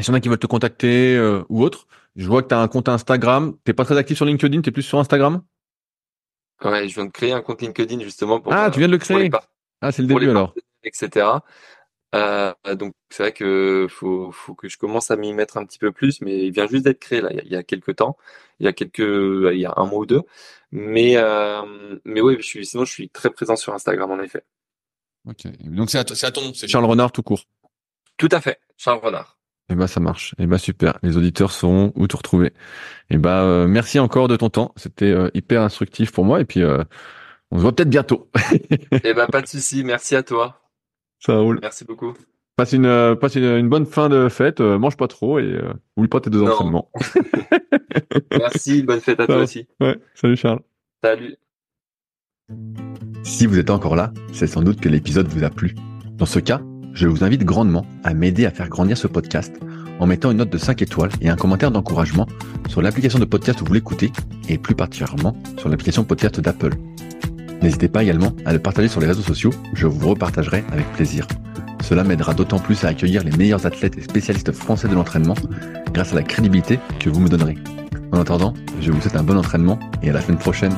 S'il y en a qui veulent te contacter euh, ou autre? Je vois que tu as un compte Instagram. T'es pas très actif sur LinkedIn. T'es plus sur Instagram? Ouais, je viens de créer un compte LinkedIn justement pour. Ah, euh, tu viens de le créer. Ah, c'est le début alors. Etc. Euh, donc c'est vrai que faut, faut que je commence à m'y mettre un petit peu plus, mais il vient juste d'être créé là, il y a, il y a quelques temps, il y a quelques, il y a un mois ou deux. Mais euh, mais oui, je suis, sinon je suis très présent sur Instagram en effet. Ok. Donc c'est à, à ton nom. C'est Charles Renard tout court. Tout à fait, Charles Renard. Et bah ça marche. Et bah super. Les auditeurs sauront où te retrouver. Et bah euh, merci encore de ton temps. C'était euh, hyper instructif pour moi. Et puis euh, on se voit peut-être bientôt. Eh ben pas de souci, merci à toi, Ça roule. merci beaucoup. Passe une euh, passe une, une bonne fin de fête. euh, mange pas trop et euh, oublie pas tes deux Non. entraînements. Merci, bonne fête à toi aussi. Ouais. Salut Charles. Salut. Si vous êtes encore là, c'est sans doute que l'épisode vous a plu. Dans ce cas, je vous invite grandement à m'aider à faire grandir ce podcast en mettant une note de 5 étoiles et un commentaire d'encouragement sur l'application de podcast où vous l'écoutez et plus particulièrement sur l'application podcast d'Apple. N'hésitez pas également à le partager sur les réseaux sociaux, je vous repartagerai avec plaisir. Cela m'aidera d'autant plus à accueillir les meilleurs athlètes et spécialistes français de l'entraînement grâce à la crédibilité que vous me donnerez. En attendant, je vous souhaite un bon entraînement et à la semaine prochaine.